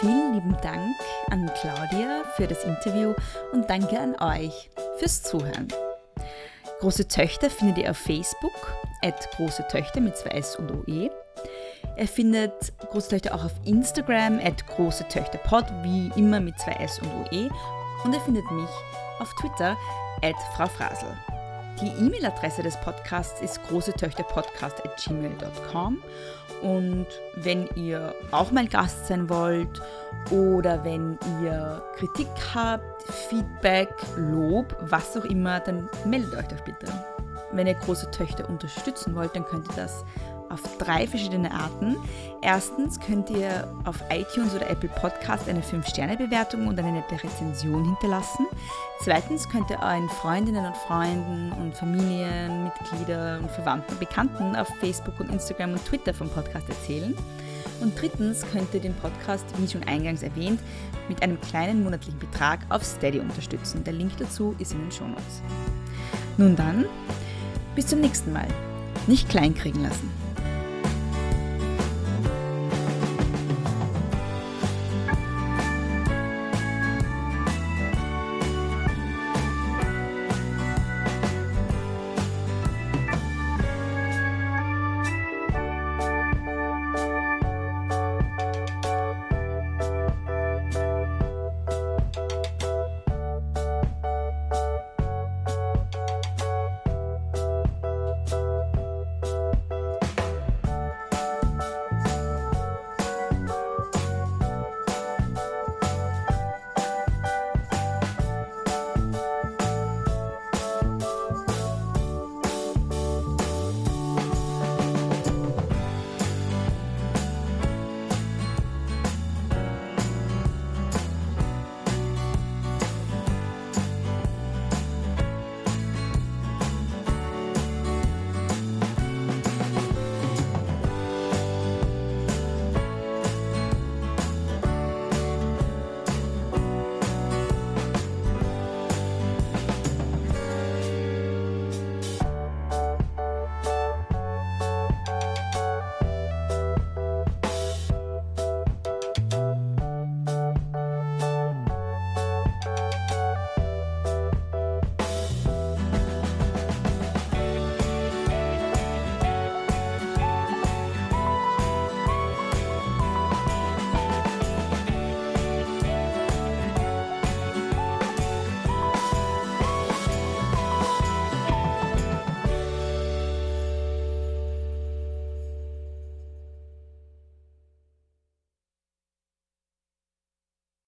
Vielen lieben Dank an Claudia für das Interview und danke an euch fürs Zuhören. Große Töchter findet ihr auf Facebook, at große Töchter mit zwei S und OE. Ihr findet Große Töchter auch auf Instagram, at große Töchter Pod, wie immer mit zwei S und OE. Und ihr findet mich auf Twitter, at Frau Frasel. Die E-Mail-Adresse des Podcasts ist großetöchterpodcast.gmail.com und wenn ihr auch mal Gast sein wollt oder wenn ihr Kritik habt, Feedback, Lob, was auch immer, dann meldet euch doch bitte. Wenn ihr große Töchter unterstützen wollt, dann könnt ihr das auf drei verschiedene Arten. Erstens könnt ihr auf iTunes oder Apple Podcast eine 5-Sterne-Bewertung und eine nette Rezension hinterlassen. Zweitens könnt ihr euren Freundinnen und Freunden und Familienmitgliedern und Verwandten und Bekannten auf Facebook und Instagram und Twitter vom Podcast erzählen. Und drittens könnt ihr den Podcast, wie schon eingangs erwähnt, mit einem kleinen monatlichen Betrag auf Steady unterstützen. Der Link dazu ist in den Shownotes. Nun dann, bis zum nächsten Mal. Nicht kleinkriegen lassen.